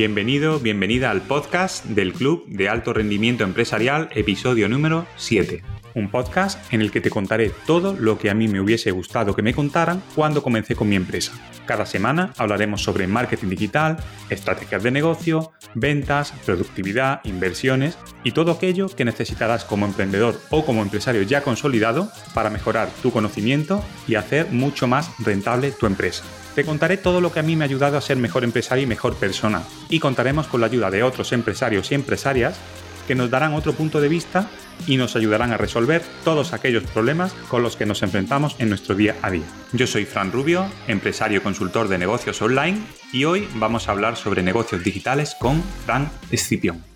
Bienvenido, bienvenida al podcast del Club de Alto Rendimiento Empresarial, episodio número 7. Un podcast en el que te contaré todo lo que a mí me hubiese gustado que me contaran cuando comencé con mi empresa. Cada semana hablaremos sobre marketing digital, estrategias de negocio, ventas, productividad, inversiones y todo aquello que necesitarás como emprendedor o como empresario ya consolidado para mejorar tu conocimiento y hacer mucho más rentable tu empresa. Te contaré todo lo que a mí me ha ayudado a ser mejor empresario y mejor persona. Y contaremos con la ayuda de otros empresarios y empresarias que nos darán otro punto de vista y nos ayudarán a resolver todos aquellos problemas con los que nos enfrentamos en nuestro día a día. Yo soy Fran Rubio, empresario consultor de negocios online y hoy vamos a hablar sobre negocios digitales con Fran Escipión.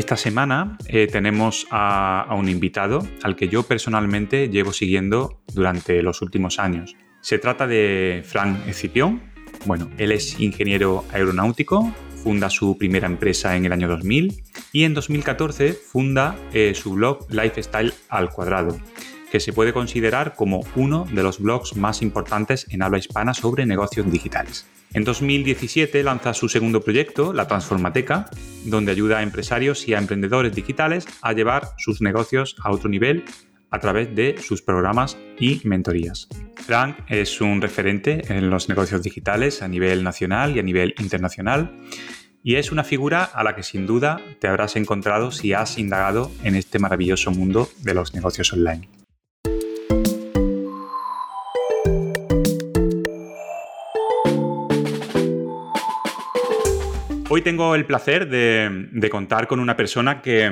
Esta semana eh, tenemos a, un invitado al que yo personalmente llevo siguiendo durante los últimos años. Se trata de Frank Escipión. Bueno, él es ingeniero aeronáutico, funda su primera empresa en el año 2000 y en 2014 funda eh, su blog Lifestyle al Cuadrado, que se puede considerar como uno de los blogs más importantes en habla hispana sobre negocios digitales. En 2017 lanza su segundo proyecto, La Transformateca, donde ayuda a empresarios y a emprendedores digitales a llevar sus negocios a otro nivel a través de sus programas y mentorías. Frank es un referente en los negocios digitales a nivel nacional y a nivel internacional y es una figura a la que sin duda te habrás encontrado si has indagado en este maravilloso mundo de los negocios online. Hoy tengo el placer de, contar con una persona que,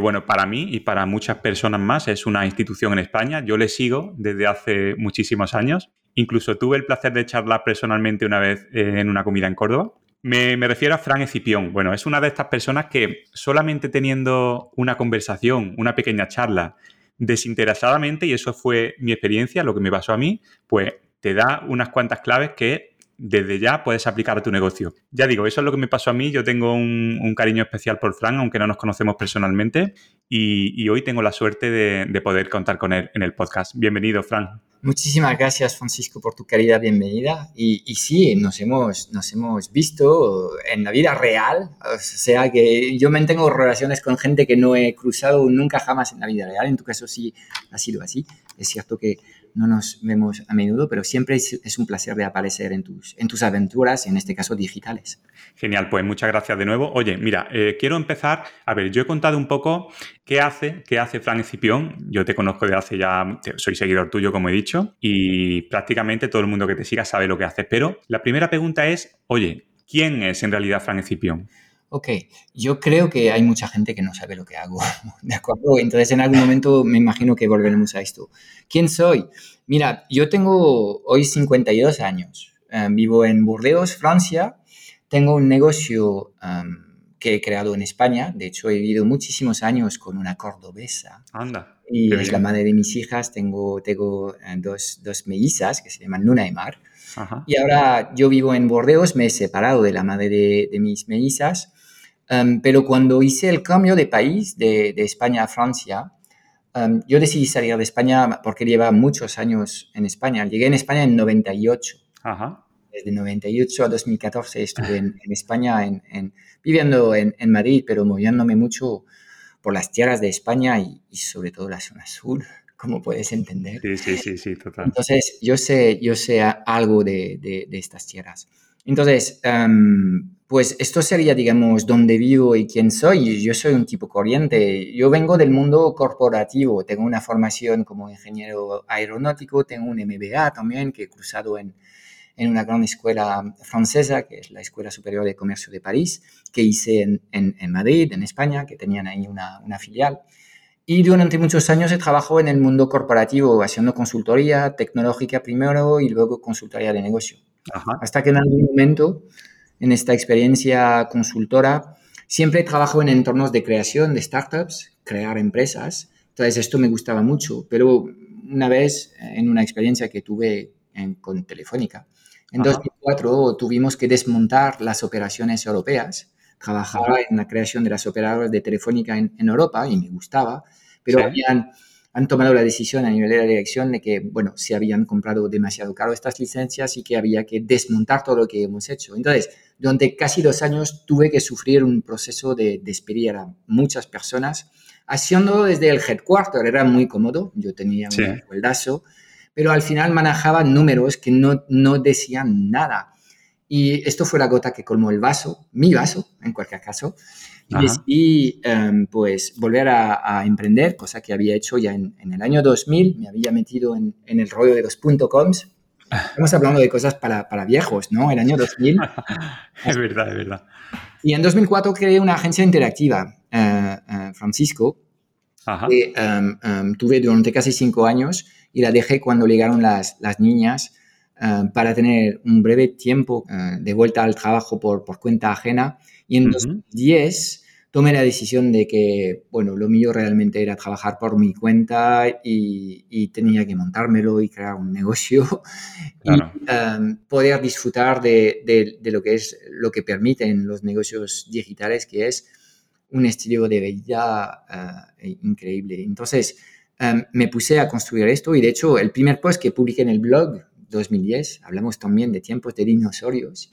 bueno, para mí y para muchas personas más es una institución en España. Yo le sigo desde hace muchísimos años. Incluso tuve el placer de charlar personalmente una vez en una comida en Córdoba. Me, refiero a Fran Escipión. Bueno, es una de estas personas que solamente teniendo una conversación, una pequeña charla, desinteresadamente, y eso fue mi experiencia, lo que me pasó a mí, pues te da unas cuantas claves que desde ya puedes aplicar a tu negocio. Ya digo, eso es lo que me pasó a mí. Yo tengo un, cariño especial por Fran, aunque no nos conocemos personalmente, y, hoy tengo la suerte de, poder contar con él en el podcast. Bienvenido, Fran. Muchísimas gracias, Francisco, por tu querida bienvenida. Y, y, sí, nos hemos, nos hemos visto en la vida real. O sea que yo mantengo relaciones con gente que no he cruzado nunca jamás en la vida real. En tu caso sí ha sido así. Es cierto que no nos vemos a menudo, pero siempre es, un placer de aparecer en tus, en tus aventuras, en este caso digitales. Genial, pues muchas gracias de nuevo. Oye, mira, eh, quiero empezar, a ver, yo he contado un poco qué hace, qué hace Fran Escipión. Yo te conozco de hace ya, soy seguidor tuyo, como he dicho, y prácticamente todo el mundo que te siga sabe lo que haces. Pero la primera pregunta es, oye, ¿quién es en realidad Fran Escipión? Ok, yo creo que hay mucha gente que no sabe lo que hago, ¿de acuerdo? Entonces en algún momento me imagino que volveremos a esto. ¿Quién soy? Mira, yo tengo hoy 52 años, eh, vivo en Burdeos, Francia, tengo un negocio um, que he creado en España, de hecho he vivido muchísimos años con una cordobesa. Anda. Y es la madre de mis hijas, tengo, tengo eh, dos, dos mellizas que se llaman Luna y Mar. Y ahora yo vivo en Burdeos, me he separado de la madre de, de mis mellizas Um, pero cuando hice el cambio de país, de, España a Francia, um, yo decidí salir de España porque lleva muchos años en España. Llegué en España en 98. Ajá. Desde 98 a 2014 estuve en, España, en, viviendo en, Madrid, pero moviéndome mucho por las tierras de España y, sobre todo la zona sur, como puedes entender. Sí, sí, sí, sí, total. Entonces, yo sé, yo sé algo de, de estas tierras. Entonces, um, pues esto sería, digamos, dónde vivo y quién soy. Yo soy un tipo corriente. Yo vengo del mundo corporativo. Tengo una formación como ingeniero aeronáutico, tengo un MBA también que he cruzado en, en una gran escuela francesa, que es la Escuela Superior de Comercio de París, que hice en, en, Madrid, en España, que tenían ahí una, una filial. Y durante muchos años he trabajado en el mundo corporativo, haciendo consultoría tecnológica primero y luego consultoría de negocio. Hasta que en algún momento en esta experiencia consultora, siempre trabajo en entornos de creación de startups, crear empresas. Entonces, esto me gustaba mucho, pero una vez en una experiencia que tuve con Telefónica, en 2004 tuvimos que desmontar las operaciones europeas. Trabajaba en la creación de las operadoras de Telefónica en, Europa y me gustaba, pero habían han tomado la decisión a nivel de la dirección de que, bueno, se habían comprado demasiado caro estas licencias y que había que desmontar todo lo que hemos hecho. Entonces, durante casi dos años tuve que sufrir un proceso de despedir a muchas personas, haciendo desde el headquarter, era muy cómodo, yo tenía un sueldazo, pero al final manejaba números que no, no decían nada. Y esto fue la gota que colmó el vaso, mi vaso, en cualquier caso. Y decidí, em, pues, volver a, emprender, cosa que había hecho ya en, el año 2000. Me había metido en, en el rollo de los .coms. Estamos hablando de cosas para, para viejos, ¿no? El año 2000. es verdad, es verdad. Y en 2004 creé una agencia interactiva, eh, eh, Francisco, que em, em, tuve durante casi cinco años y la dejé cuando llegaron las, las niñas eh, para tener un breve tiempo de vuelta al trabajo por, por cuenta ajena y en 2010 tomé la decisión de que, bueno, lo mío realmente era trabajar por mi cuenta y, tenía que montármelo y crear un negocio y em, poder disfrutar de, de, lo que es lo que permiten los negocios digitales, que es un estilo de vida eh, increíble. Entonces, em, me puse a construir esto y de hecho el primer post que publiqué en el blog 2010, hablamos también de tiempos de dinosaurios,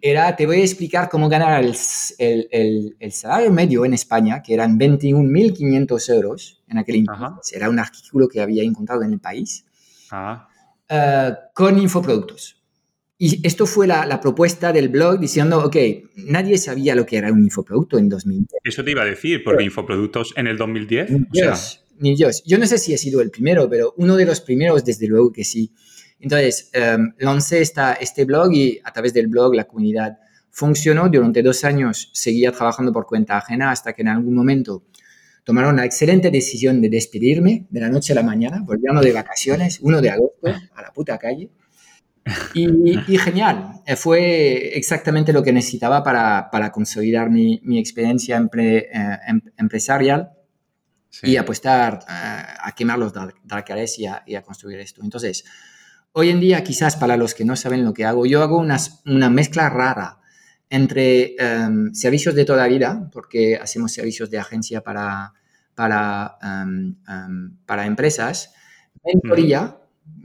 era, te voy a explicar cómo ganar el, el, el, salario medio en España, que eran 21.500 euros en aquel entonces, era un artículo que había encontrado en el país, ah. eh, con infoproductos. Y esto fue la, la, propuesta del blog diciendo, ok, nadie sabía lo que era un infoproducto en 2010. Eso te iba a decir, porque infoproductos en el 2010... Ni ni Dios. Yo no sé si he sido el primero, pero uno de los primeros, desde luego que sí. Entonces, um, lancé esta, este blog y a través del blog la comunidad funcionó. Durante dos años seguía trabajando por cuenta ajena hasta que en algún momento tomaron la excelente decisión de despedirme de la noche a la mañana, volviendo de vacaciones, 1 de agosto, a la puta calle. Y, genial, fue exactamente lo que necesitaba para, para consolidar mi, mi experiencia eh, em, empresarial y apostar eh, a quemar los dark, y a, y a construir esto. Entonces, hoy en día, quizás para los que no saben lo que hago, yo hago una, una mezcla rara entre em, servicios de toda la vida, porque hacemos servicios de agencia para, para, para empresas, mentoría,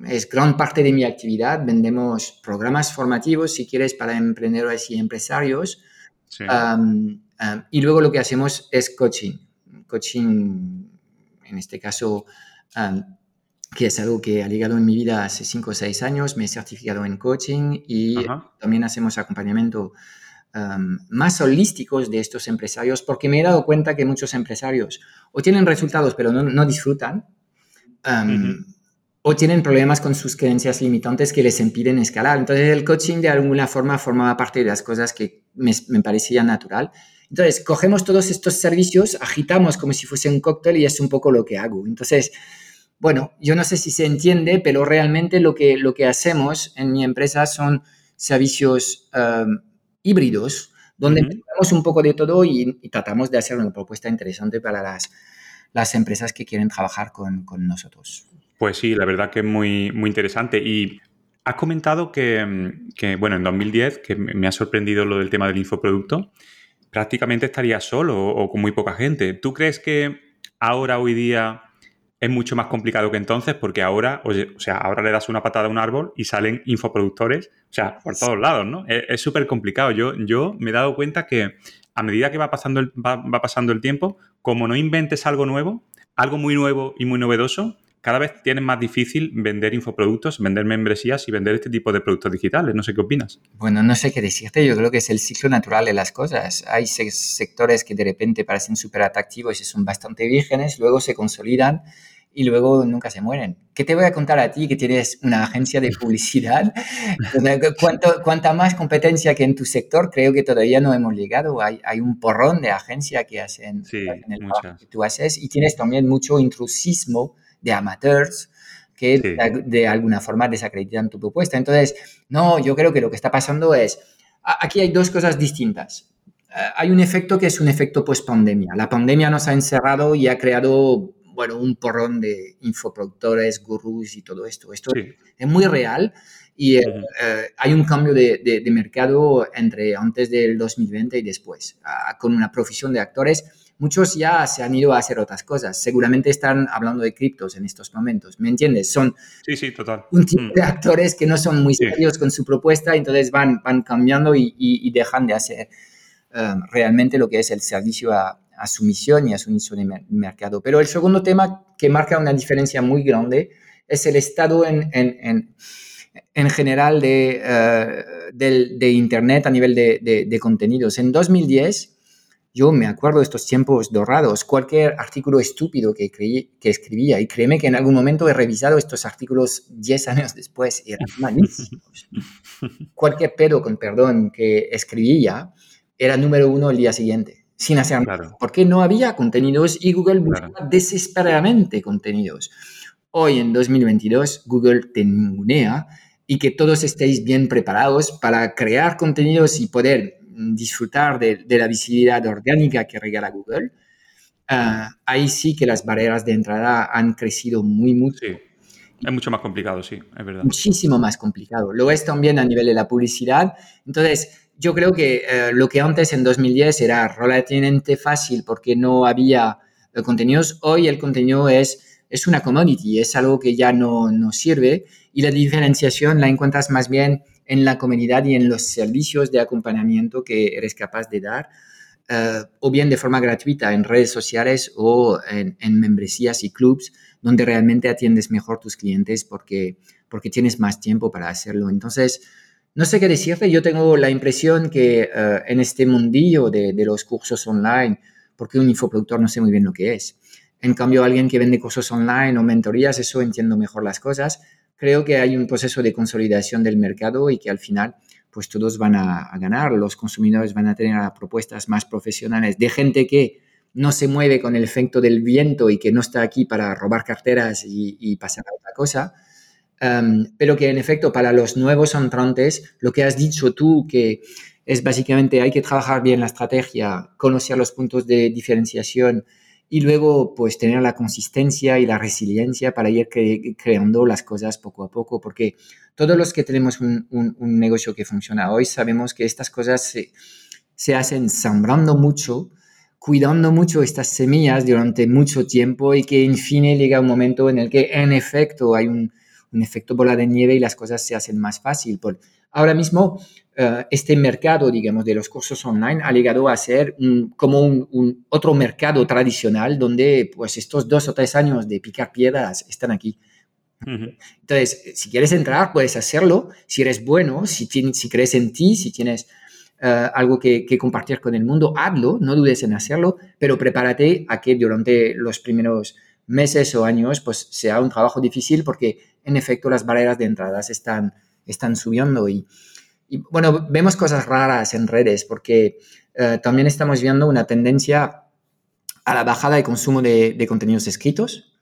es gran parte de mi actividad, vendemos programas formativos, si quieres, para emprendedores y empresarios, y luego lo que hacemos es coaching, coaching, en este caso, que es algo que ha llegado en mi vida hace 5 o 6 años. Me he certificado en coaching y también hacemos acompañamiento um, más holísticos de estos empresarios porque me he dado cuenta que muchos empresarios o tienen resultados pero no, no disfrutan um, o tienen problemas con sus creencias limitantes que les impiden escalar. Entonces el coaching de alguna forma formaba parte de las cosas que me, me parecía natural. Entonces cogemos todos estos servicios, agitamos como si fuese un cóctel y es un poco lo que hago. Entonces bueno, yo no sé si se entiende, pero realmente lo que, lo que hacemos en mi empresa son servicios um, híbridos, donde tenemos un poco de todo y, tratamos de hacer una propuesta interesante para las, las empresas que quieren trabajar con, nosotros. Pues sí, la verdad que es muy, muy interesante. Y has comentado que, que, bueno, en 2010, que me ha sorprendido lo del tema del infoproducto, prácticamente estaría solo o con muy poca gente. ¿Tú crees que ahora, hoy día, es mucho más complicado que entonces porque ahora, oye, o sea, ahora le das una patada a un árbol y salen infoproductores, o sea, por todos lados, ¿no? Es súper complicado. Yo, yo me he dado cuenta que a medida que va pasando, el, va, pasando el tiempo, como no inventes algo nuevo, algo muy nuevo y muy novedoso, cada vez tienes más difícil vender infoproductos, vender membresías y vender este tipo de productos digitales. No sé qué opinas. Bueno, no sé qué decirte. Yo creo que es el ciclo natural de las cosas. Hay sectores que de repente parecen súper atractivos y son bastante vírgenes, luego se consolidan y luego nunca se mueren. ¿Qué te voy a contar a ti que tienes una agencia de publicidad? Cuanto, cuanta más competencia que en tu sector, creo que todavía no hemos llegado. Hay, hay un porrón de agencias que hacen en el trabajo que tú haces y tienes también mucho intrusismo de amateurs que de, alguna forma desacreditan tu propuesta. Entonces, no, yo creo que lo que está pasando es, aquí hay dos cosas distintas. Eh, hay un efecto que es un efecto post-pandemia. La pandemia nos ha encerrado y ha creado bueno, un porrón de infoproductores, gurús y todo esto. Esto es muy real y eh, eh, hay un cambio de, de, mercado entre antes del 2020 y después, ah, con una profesión de actores. Muchos ya se han ido a hacer otras cosas. Seguramente están hablando de criptos en estos momentos. ¿Me entiendes? Son sí, sí, total. un tipo mm. de actores que no son muy serios con su propuesta, entonces van, van cambiando y, y, dejan de hacer eh, realmente lo que es el servicio a, a, su misión y a su misión de mercado. Pero el segundo tema que marca una diferencia muy grande es el estado en, en, en en general de, eh, de, Internet a nivel de, de, contenidos. En 2010, yo me acuerdo de estos tiempos dorados, cualquier artículo estúpido que, creí, que escribía, y créeme que en algún momento he revisado estos artículos 10 años después, eran malísimos. cualquier pedo, con perdón, que escribía era número uno el día siguiente, sin hacer nada, porque no había contenidos y Google buscaba desesperadamente contenidos. Hoy, en 2022, Google te ningunea y que todos estéis bien preparados para crear contenidos y poder disfrutar de, la visibilidad orgánica que regala Google. Ah, ahí sí que las barreras de entrada han crecido muy mucho. Sí. Es mucho más complicado, sí, es verdad. Muchísimo más complicado. Lo es también a nivel de la publicidad. Entonces, yo creo que eh, lo que antes en 2010 era relativamente fácil porque no había eh, contenidos, hoy el contenido es es una commodity, es algo que ya no, no sirve y la diferenciación la encuentras más bien en la comunidad y en los servicios de acompañamiento que eres capaz de dar, eh, o bien de forma gratuita en redes sociales o en, membresías y clubs, donde realmente atiendes mejor tus clientes porque, porque tienes más tiempo para hacerlo. Entonces, no sé qué decirte, yo tengo la impresión que eh, en este mundillo de, de los cursos online, porque un infoproductor no sé muy bien lo que es, en cambio, alguien que vende cursos online o mentorías, eso entiendo mejor las cosas. Creo que hay un proceso de consolidación del mercado y que al final, pues todos van a, ganar. Los consumidores van a tener propuestas más profesionales de gente que no se mueve con el efecto del viento y que no está aquí para robar carteras y, pasar a otra cosa. Um, pero que en efecto para los nuevos entrantes, lo que has dicho tú, que es básicamente hay que trabajar bien la estrategia, conocer los puntos de diferenciación, y luego pues tener la consistencia y la resiliencia para ir creando las cosas poco a poco, porque todos los que tenemos un, un, negocio que funciona hoy sabemos que estas cosas se, se, hacen sembrando mucho, cuidando mucho estas semillas durante mucho tiempo y que en fin llega un momento en el que en efecto hay un, un efecto bola de nieve y las cosas se hacen más fácil. Por, ahora mismo eh, este mercado, digamos, de los cursos online ha llegado a ser como un, otro mercado tradicional donde pues estos dos o tres años de picar piedras están aquí. Entonces, si quieres entrar, puedes hacerlo. Si eres bueno, si, si crees en ti, si tienes eh, algo que, que, compartir con el mundo, hazlo, no dudes en hacerlo, pero prepárate a que durante los primeros meses o años pues sea un trabajo difícil porque en efecto las barreras de entradas están, están subiendo y, y bueno, vemos cosas raras en redes porque eh, también estamos viendo una tendencia a la bajada de consumo de, contenidos escritos.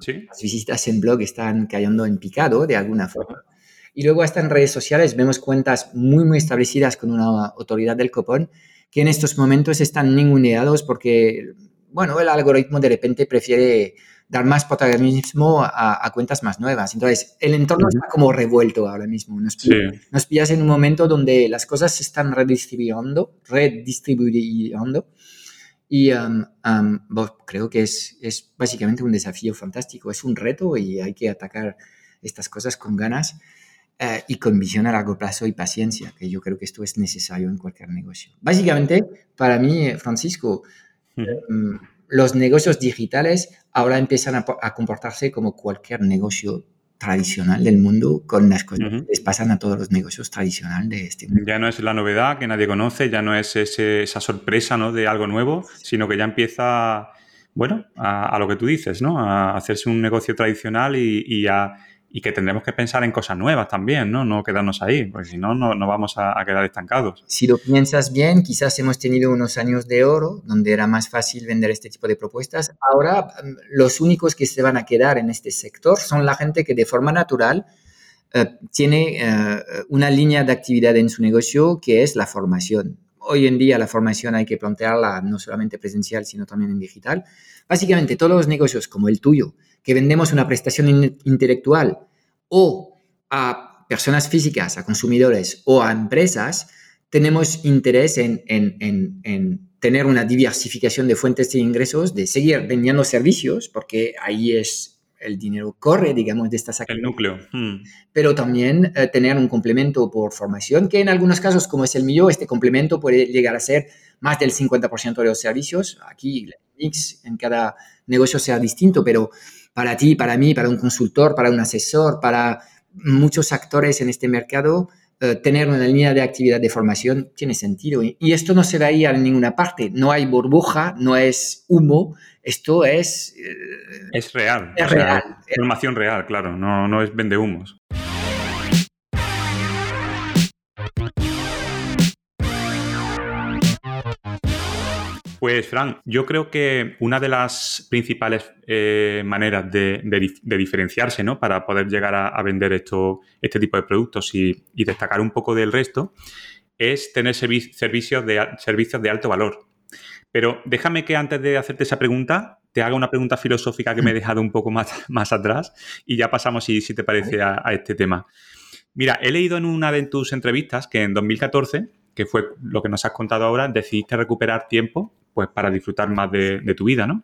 ¿Sí? Las visitas en blog están cayendo en picado de alguna forma. Y luego hasta en redes sociales vemos cuentas muy, muy establecidas con una autoridad del copón que en estos momentos están ninguneados porque, bueno, el algoritmo de repente prefiere dar más protagonismo a, cuentas más nuevas. Entonces, el entorno está como revuelto ahora mismo. Nos, nos, pillas en un momento donde las cosas se están redistribuyendo, redistribuyendo. Y um, um, creo que es, es básicamente un desafío fantástico, es un reto y hay que atacar estas cosas con ganas eh, y con visión a largo plazo y paciencia, que yo creo que esto es necesario en cualquier negocio. Básicamente, para mí, Francisco, los negocios digitales ahora empiezan a, comportarse como cualquier negocio tradicional del mundo con las cosas que les pasan a todos los negocios tradicionales de este mundo. Ya no es la novedad que nadie conoce, ya no es esa sorpresa ¿no? de algo nuevo, sino que ya empieza, bueno, a, lo que tú dices, ¿no? A hacerse un negocio tradicional y a y que tendremos que pensar en cosas nuevas también, ¿no? No quedarnos ahí, porque si no, no, vamos a, quedar estancados. Si lo piensas bien, quizás hemos tenido unos años de oro donde era más fácil vender este tipo de propuestas. Ahora, mm, los únicos que se van a quedar en este sector son la gente que de forma natural eh, tiene eh, una línea de actividad en su negocio que es la formación. Hoy en día la formación hay que plantearla no solamente presencial, sino también en digital. Básicamente, todos los negocios como el tuyo, que vendemos una prestación intelectual o a personas físicas, a consumidores o a empresas, tenemos interés en, tener una diversificación de fuentes de ingresos, de seguir vendiendo servicios, porque ahí es el dinero corre, digamos, de estas actividades. El núcleo. Hmm. Pero también eh, tener un complemento por formación, que en algunos casos, como es el mío, este complemento puede llegar a ser más del 50% de los servicios. Aquí el mix en cada negocio sea distinto, pero para ti, para mí, para un consultor, para un asesor, para muchos actores en este mercado, eh, tener una línea de actividad de formación tiene sentido. Y, esto no se va a ir a ninguna parte. No hay burbuja, no es humo. Esto es... Eh, es real. Es real. Formación real, claro. No, no es vende humos. Pues, Fran, yo creo que una de las principales eh, maneras de, diferenciarse ¿no? para poder llegar a, vender esto, este tipo de productos y, destacar un poco del resto es tener servicios, de, servicios de alto valor. Pero déjame que antes de hacerte esa pregunta, te haga una pregunta filosófica que me he dejado un poco más, más atrás y ya pasamos, si, si te parece, a, a este tema. Mira, he leído en una de tus entrevistas que en 2014 que fue lo que nos has contado ahora, decidiste recuperar tiempo pues para disfrutar más de, tu vida, ¿no?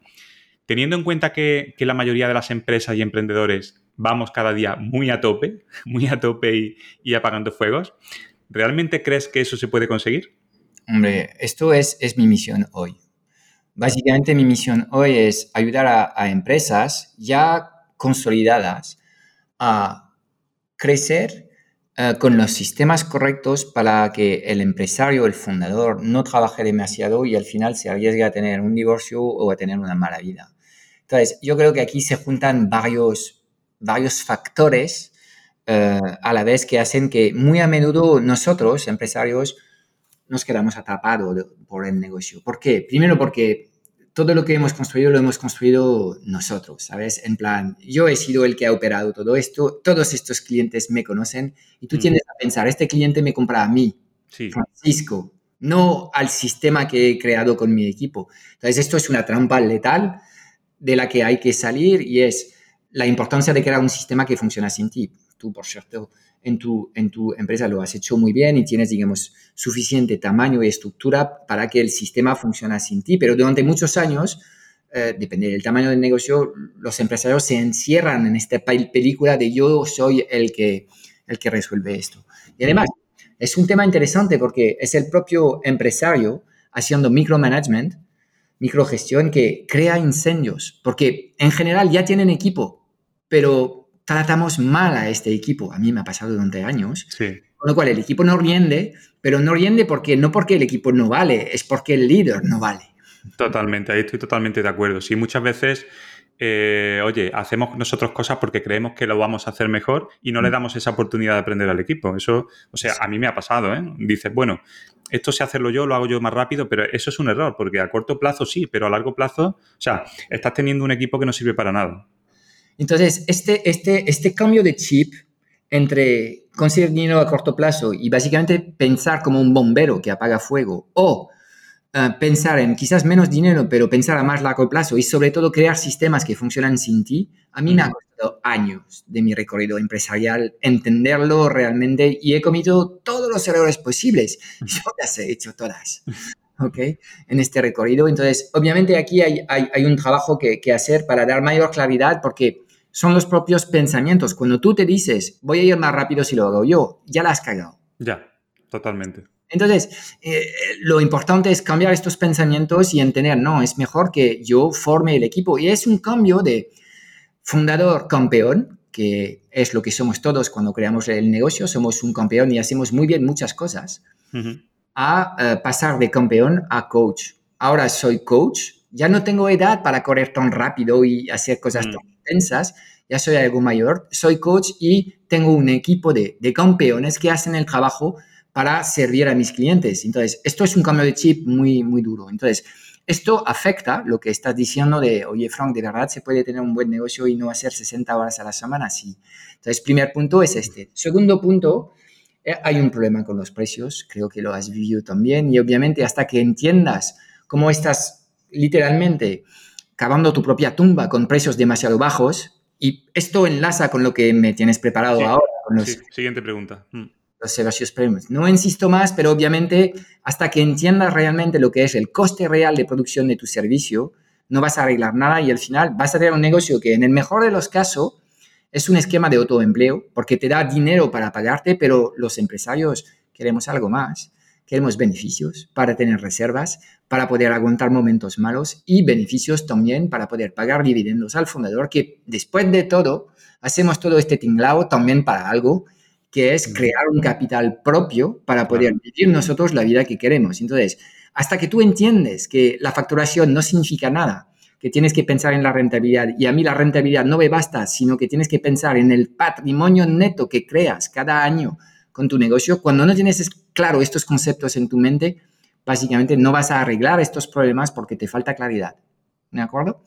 Teniendo en cuenta que, la mayoría de las empresas y emprendedores vamos cada día muy a tope, muy a tope y, apagando fuegos, ¿realmente crees que eso se puede conseguir? Hombre, esto es, es mi misión hoy. Básicamente mi misión hoy es ayudar a, a empresas ya consolidadas a crecer eh, con los sistemas correctos para que el empresario, el fundador, no trabaje demasiado y al final se arriesgue a tener un divorcio o a tener una mala vida. Entonces, yo creo que aquí se juntan varios, varios factores eh, a la vez que hacen que muy a menudo nosotros, empresarios, nos quedamos atrapados por el negocio. ¿Por qué? Primero porque todo lo que hemos construido lo hemos construido nosotros, ¿sabes? En plan, yo he sido el que ha operado todo esto, todos estos clientes me conocen y tú mm. tienes a pensar, este cliente me compra a mí, Francisco, no al sistema que he creado con mi equipo. Entonces, esto es una trampa letal de la que hay que salir y es la importancia de crear un sistema que funciona sin ti. Tú, por cierto, en tu, en tu empresa lo has hecho muy bien y tienes, digamos, suficiente tamaño y estructura para que el sistema funcione sin ti. Pero durante muchos años, eh, depende del tamaño del negocio, los empresarios se encierran en esta película de yo soy el que, el que resuelve esto. Y además, es un tema interesante porque es el propio empresario haciendo micromanagement, microgestión, que crea incendios, porque en general ya tienen equipo, pero tratamos mal a este equipo. A mí me ha pasado durante años. Con lo cual el equipo no riende, pero no riende porque no porque el equipo no vale, es porque el líder no vale. Totalmente, ahí estoy totalmente de acuerdo. Sí, muchas veces, eh, oye, hacemos nosotros cosas porque creemos que lo vamos a hacer mejor y no le mm. damos esa oportunidad de aprender al equipo. Eso, o sea, a mí me ha pasado, ¿eh? Dices, bueno, esto sé hacerlo yo, lo hago yo más rápido, pero eso es un error, porque a corto plazo sí, pero a largo plazo, o sea, estás teniendo un equipo que no sirve para nada. Entonces, este, este, este cambio de chip entre conseguir dinero a corto plazo y básicamente pensar como un bombero que apaga fuego o eh, pensar en quizás menos dinero, pero pensar a más largo plazo y sobre todo crear sistemas que funcionan sin ti, a mí me ha costado años de mi recorrido empresarial entenderlo realmente y he cometido todos los errores posibles. Yo las he hecho todas. ¿ok? En este recorrido. Entonces, obviamente aquí hay, hay, hay un trabajo que, que, hacer para dar mayor claridad porque son los propios pensamientos. Cuando tú te dices, voy a ir más rápido si lo hago yo, ya la has cagado. Ya, totalmente. Entonces, eh, lo importante es cambiar estos pensamientos y entender, no, es mejor que yo forme el equipo. Y es un cambio de fundador campeón, que es lo que somos todos cuando creamos el negocio, somos un campeón y hacemos muy bien muchas cosas, a eh, pasar de campeón a coach. Ahora soy coach, ya no tengo edad para correr tan rápido y hacer cosas mm. tan intensas, ya soy algo mayor, soy coach y tengo un equipo de, campeones que hacen el trabajo para servir a mis clientes. Entonces, esto es un cambio de chip muy, muy duro. Entonces, esto afecta lo que estás diciendo de, oye, Frank, de verdad se puede tener un buen negocio y no hacer 60 horas a la semana. Sí. Entonces, primer punto es este. Segundo punto, eh, hay un problema con los precios, creo que lo has vivido también, y obviamente hasta que entiendas cómo estás literalmente cavando tu propia tumba con precios demasiado bajos, y esto enlaza con lo que me tienes preparado ahora, siguiente pregunta. Mm. Los servicios premium. No insisto más, pero obviamente hasta que entiendas realmente lo que es el coste real de producción de tu servicio, no vas a arreglar nada y al final vas a tener un negocio que en el mejor de los casos es un esquema de autoempleo porque te da dinero para pagarte, pero los empresarios queremos algo más. Queremos beneficios para tener reservas, para poder aguantar momentos malos y beneficios también para poder pagar dividendos al fundador, que después de todo, hacemos todo este tinglao también para algo, que es crear un capital propio para poder vivir nosotros la vida que queremos. Entonces, hasta que tú entiendes que la facturación no significa nada, que tienes que pensar en la rentabilidad y a mí la rentabilidad no me basta, sino que tienes que pensar en el patrimonio neto que creas cada año con tu negocio, cuando no tienes claro estos conceptos en tu mente, básicamente no vas a arreglar estos problemas porque te falta claridad. ¿De acuerdo?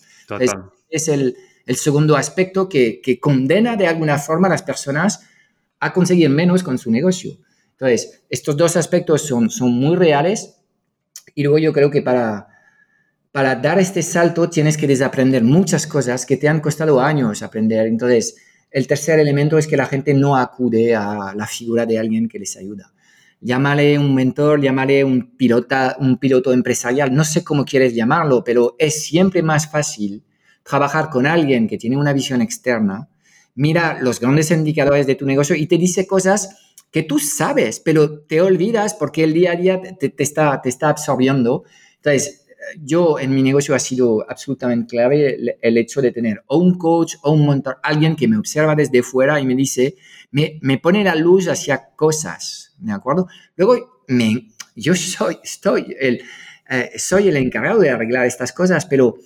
Es, el, segundo aspecto que, condena de alguna forma a las personas a conseguir menos con su negocio. Entonces, estos dos aspectos son, son muy reales y luego yo creo que para, para dar este salto tienes que desaprender muchas cosas que te han costado años aprender. Entonces, el tercer elemento es que la gente no acude a la figura de alguien que les ayuda. Llámale un mentor, llámale un, pilota, un piloto empresarial, no sé cómo quieres llamarlo, pero es siempre más fácil trabajar con alguien que tiene una visión externa, mira los grandes indicadores de tu negocio y te dice cosas que tú sabes, pero te olvidas porque el día a día te, está, te está absorbiendo. Entonces, yo en mi negocio ha sido absolutamente clave el, hecho de tener o un coach o un mentor, alguien que me observa desde fuera y me dice, me, me pone la luz hacia cosas, ¿de acuerdo? Luego, me, yo soy, estoy el, eh, soy el encargado de arreglar estas cosas, pero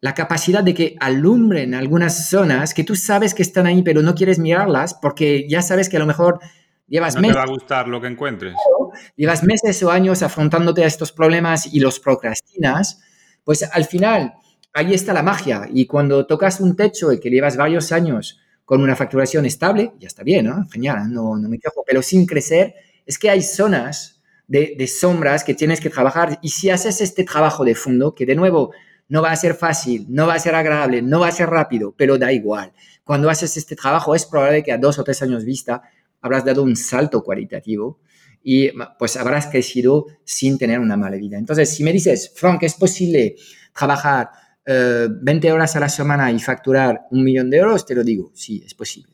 la capacidad de que alumbren algunas zonas que tú sabes que están ahí, pero no quieres mirarlas porque ya sabes que a lo mejor Llevas no meses, te va a gustar lo que encuentres. Llevas meses o años afrontándote a estos problemas y los procrastinas, pues al final ahí está la magia. Y cuando tocas un techo y que llevas varios años con una facturación estable, ya está bien, ¿no? Genial, no, no me quejo, pero sin crecer, es que hay zonas de, de sombras que tienes que trabajar. Y si haces este trabajo de fondo, que de nuevo no va a ser fácil, no va a ser agradable, no va a ser rápido, pero da igual. Cuando haces este trabajo es probable que a dos o tres años vista habrás dado un salto cualitativo y pues habrás crecido sin tener una mala vida. Entonces, si me dices, Frank, ¿es posible trabajar 20 eh, horas a la semana y facturar un millón de euros? Te lo digo, sí, es posible.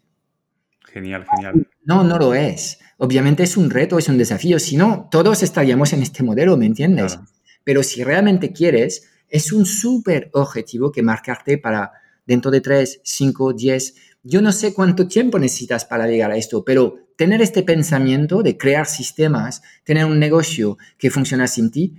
Genial, genial. No, no lo es. Obviamente es un reto, es un desafío. Si no, todos estaríamos en este modelo, ¿me entiendes? Pero si realmente quieres, es un súper objetivo que marcarte para dentro de 3, 5, 10, yo no sé cuánto tiempo necesitas para llegar a esto, pero tener este pensamiento de crear sistemas, tener un negocio que funciona sin ti,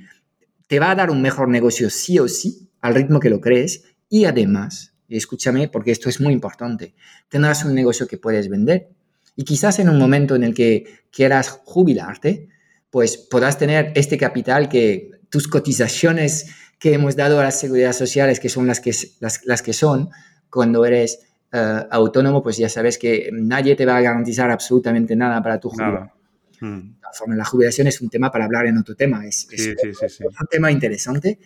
te va a dar un mejor negocio sí o sí, al ritmo que lo crees, y además, escúchame porque esto es muy importante, tendrás un negocio que puedes vender. Y quizás en un momento en el que quieras jubilarte, pues podrás tener este capital que tus cotizaciones que hemos dado a las seguridades sociales, que son las que, las, las que son, cuando eres eh, autónomo, pues ya sabes que nadie te va a garantizar absolutamente nada para tu jubilación. Hmm. La jubilación es un tema para hablar en otro tema, es, un tema interesante.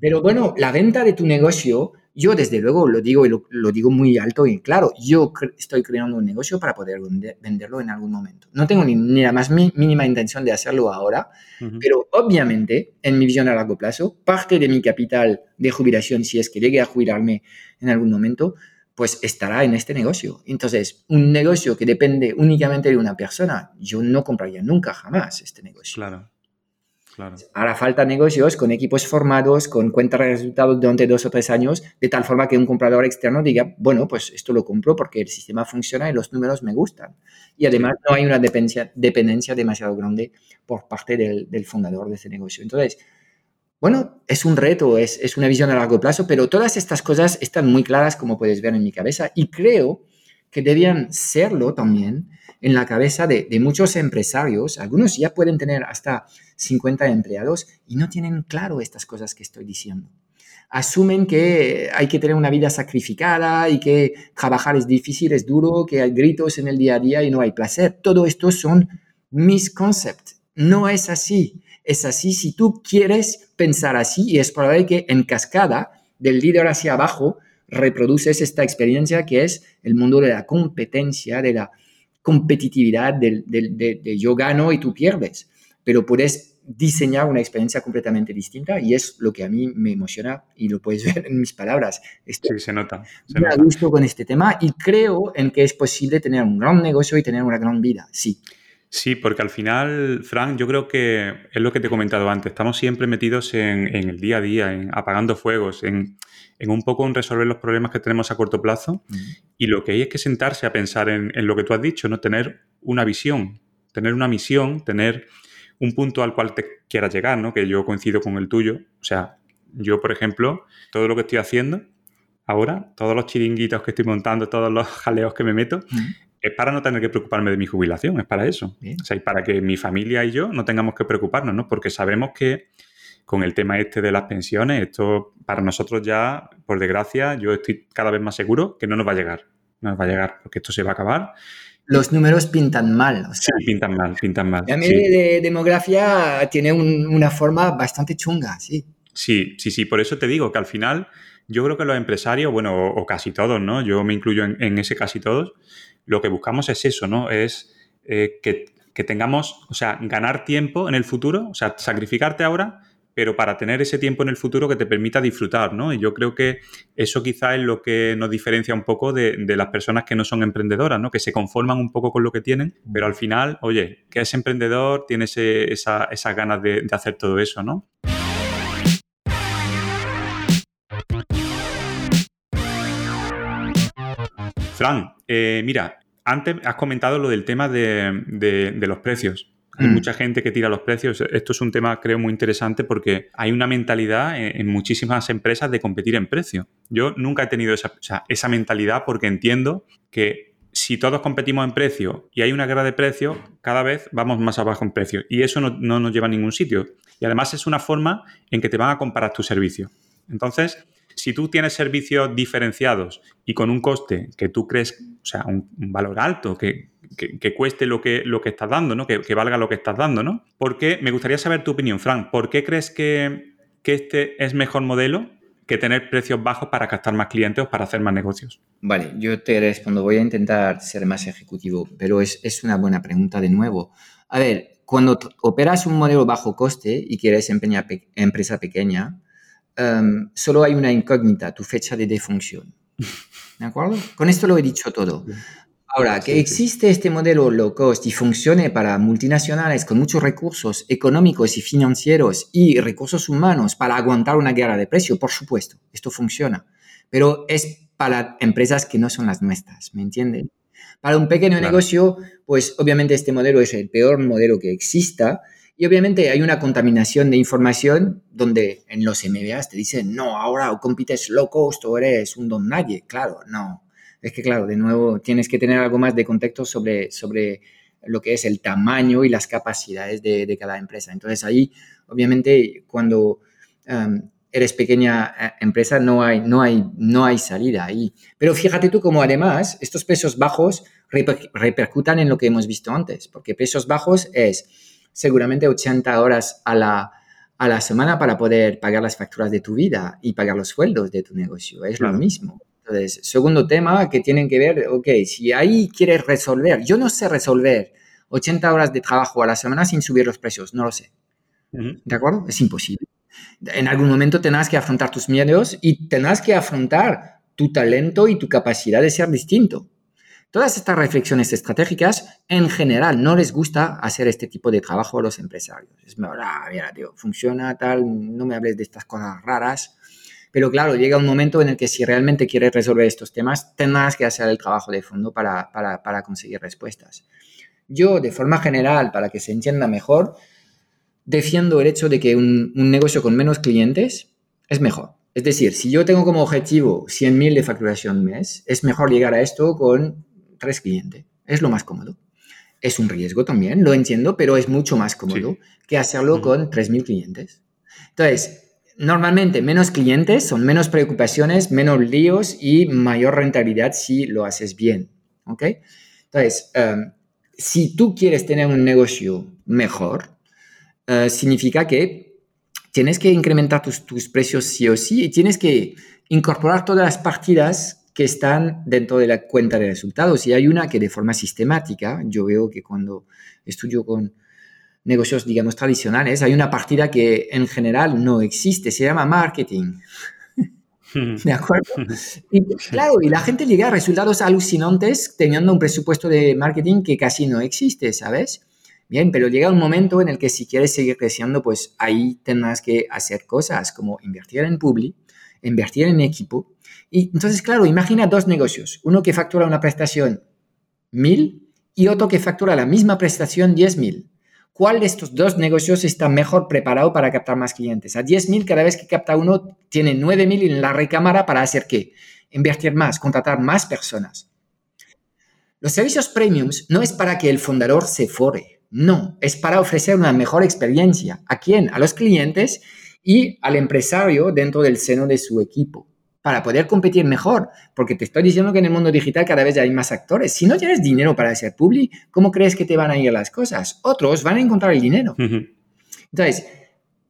Pero bueno, la venta de tu negocio, yo desde luego lo digo y lo, digo muy alto y claro, yo estoy creando un negocio para poder venderlo en algún momento. No tengo ni, la más mínima intención de hacerlo ahora, pero obviamente en mi visión a largo plazo, parte de mi capital de jubilación, si es que llegue a jubilarme en algún momento, pues estará en este negocio. Entonces, un negocio que depende únicamente de una persona, yo no compraría nunca jamás este negocio. Claro. Claro. Hará falta negocios con equipos formados, con cuentas de resultados durante dos o tres años, de tal forma que un comprador externo diga, bueno, pues esto lo compro porque el sistema funciona y los números me gustan. Y además no hay una dependencia, dependencia demasiado grande por parte del, del fundador de ese negocio. Entonces, bueno, es un reto, es, una visión a largo plazo, pero todas estas cosas están muy claras, como puedes ver en mi cabeza, y creo que debían serlo también en la cabeza de, muchos empresarios. Algunos ya pueden tener hasta 50 empleados y no tienen claro estas cosas que estoy diciendo. Asumen que hay que tener una vida sacrificada y que trabajar es difícil, es duro, que hay gritos en el día a día y no hay placer. Todo esto son mis conceptos. No es así es así si tú quieres pensar así y es probable que en cascada del líder hacia abajo reproduces esta experiencia que es el mundo de la competencia, de la competitividad de, de yo gano y tú pierdes, pero puedes diseñar una experiencia completamente distinta y es lo que a mí me emociona y lo puedes ver en mis palabras. sí, se nota. gusto con este tema y creo en que es posible tener un gran negocio y tener una gran vida, sí. Sí, porque al final, Frank, yo creo que es lo que te he comentado antes, estamos siempre metidos en, el día a día, en apagando fuegos, en, un poco en resolver los problemas que tenemos a corto plazo y lo que hay es que sentarse a pensar en, en, lo que tú has dicho, ¿no? Tener una visión, tener una misión, tener un punto al cual te quieras llegar, ¿no? Que yo coincido con el tuyo. O sea, yo, por ejemplo, todo lo que estoy haciendo ahora, todos los chiringuitos que estoy montando, todos los jaleos que me meto, es para no tener que preocuparme de mi jubilación, es para eso. O sea, y para que mi familia y yo no tengamos que preocuparnos, ¿no? Porque sabemos que con el tema este de las pensiones, esto para nosotros ya, por desgracia, yo estoy cada vez más seguro que no nos va a llegar. No nos va a llegar, porque esto se va a acabar los números pintan mal. sí, pintan mal, pintan mal. La media de demografía tiene una forma bastante chunga, sí. Sí, sí, sí. Por eso te digo que al final yo creo que los empresarios, bueno, o, casi todos, ¿no? Yo me incluyo en, ese casi todos, lo que buscamos es eso, ¿no? Es eh, que, que tengamos, o sea, ganar tiempo en el futuro, o sea, sacrificarte ahora pero para tener ese tiempo en el futuro que te permita disfrutar, ¿no? Y yo creo que eso quizá es lo que nos diferencia un poco de, las personas que no son emprendedoras, ¿no? Que se conforman un poco con lo que tienen, pero al final, oye, que es emprendedor, tiene esas ganas de, hacer todo eso, ¿no? Fran, eh, mira, antes has comentado lo del tema de los precios. Hay mm. mucha gente que tira los precios. Esto es un tema, creo, muy interesante porque hay una mentalidad en, muchísimas empresas de competir en precio. Yo nunca he tenido esa, esa mentalidad porque entiendo que si todos competimos en precio y hay una guerra de precios, cada vez vamos más abajo en precio. Y eso no, no nos lleva a ningún sitio. Y además es una forma en que te van a comparar tu servicio. Entonces, si tú tienes servicios diferenciados y con un coste que tú crees, o sea, un, valor alto, que, cueste lo que, lo que estás dando, ¿no? Que, valga lo que estás dando, ¿no? Porque me gustaría saber tu opinión, Frank. ¿Por qué crees que, este es mejor modelo que tener precios bajos para captar más clientes o para hacer más negocios? Vale, yo te respondo. Voy a intentar ser más ejecutivo, pero es, es una buena pregunta de nuevo. A ver, cuando operas un modelo bajo coste y quieres empeñar empresa pequeña, Em, solo hay una incógnita, tu fecha de defunción. ¿De acuerdo? Con esto lo he dicho todo. Ahora, que existe este modelo low cost y funcione para multinacionales con muchos recursos económicos y financieros y recursos humanos para aguantar una guerra de precio, por supuesto, esto funciona. Pero es para empresas que no son las nuestras, ¿me entienden? Para un pequeño negocio, pues obviamente este modelo es el peor modelo que exista y obviamente hay una contaminación de información donde en los MBAs te dicen, no, ahora compites low cost o eres un don nadie. Claro, no. Es que, claro, de nuevo tienes que tener algo más de contexto sobre, sobre lo que es el tamaño y las capacidades de, cada empresa. Entonces ahí, obviamente, cuando eres pequeña eh, empresa, no hay, no, hay, no hay salida ahí. Pero fíjate tú como además estos pesos bajos repercutan en lo que hemos visto antes, porque pesos bajos es seguramente 80 horas a la, a la semana para poder pagar las facturas de tu vida y pagar los sueldos de tu negocio. Es lo mismo. Entonces, segundo tema que tienen que ver, ok, si ahí quieres resolver, yo no sé resolver 80 horas de trabajo a la semana sin subir los precios, no lo sé. ¿De acuerdo? Es imposible. En algún momento tendrás que afrontar tus miedos y tendrás que afrontar tu talento y tu capacidad de ser distinto. Todas estas reflexiones estratégicas, en general, no les gusta hacer este tipo de trabajo a los empresarios. Es mejor, ah, mira, tío, funciona tal, no me hables de estas cosas raras. Pero claro, llega un momento en el que si realmente quieres resolver estos temas, tendrás que hacer el trabajo de fondo para, para, conseguir respuestas. Yo, de forma general, para que se entienda mejor, defiendo el hecho de que un, negocio con menos clientes es mejor. Es decir, si yo tengo como objetivo 100.000 de facturación mes, es mejor llegar a esto con tres clientes. Es lo más cómodo. Es un riesgo también, lo entiendo, pero es mucho más cómodo que hacerlo con 3.000 clientes. Entonces, normalmente menos clientes son menos preocupaciones, menos líos y mayor rentabilidad si lo haces bien. ¿Ok? Entonces, em, si tú quieres tener un negocio mejor, eh, significa que tienes que incrementar tus, tus, precios sí o sí y tienes que incorporar todas las partidas que están dentro de la cuenta de resultados y hay una que de forma sistemática, yo veo que cuando estudio con negocios, digamos, tradicionales, hay una partida que en general no existe, se llama marketing. ¿De acuerdo? Y claro, y la gente llega a resultados alucinantes teniendo un presupuesto de marketing que casi no existe, ¿sabes? Bien, pero llega un momento en el que si quieres seguir creciendo, pues ahí tendrás que hacer cosas como invertir en publi, invertir en equipo. Y entonces, claro, imagina dos negocios, uno que factura una prestación mil y otro que factura la misma prestación diez mil. ¿Cuál de estos dos negocios está mejor preparado para captar más clientes? A 10.000 cada vez que capta uno tiene 9.000 en la recámara para hacer qué? Invertir más, contratar más personas. Los servicios premiums no es para que el fundador se fore, no, es para ofrecer una mejor experiencia. ¿A quién? A los clientes y al empresario dentro del seno de su equipo para poder competir mejor, porque te estoy diciendo que en el mundo digital cada vez hay más actores. Si no tienes dinero para hacer publi, ¿cómo crees que te van a ir las cosas? Otros van a encontrar el dinero. Entonces,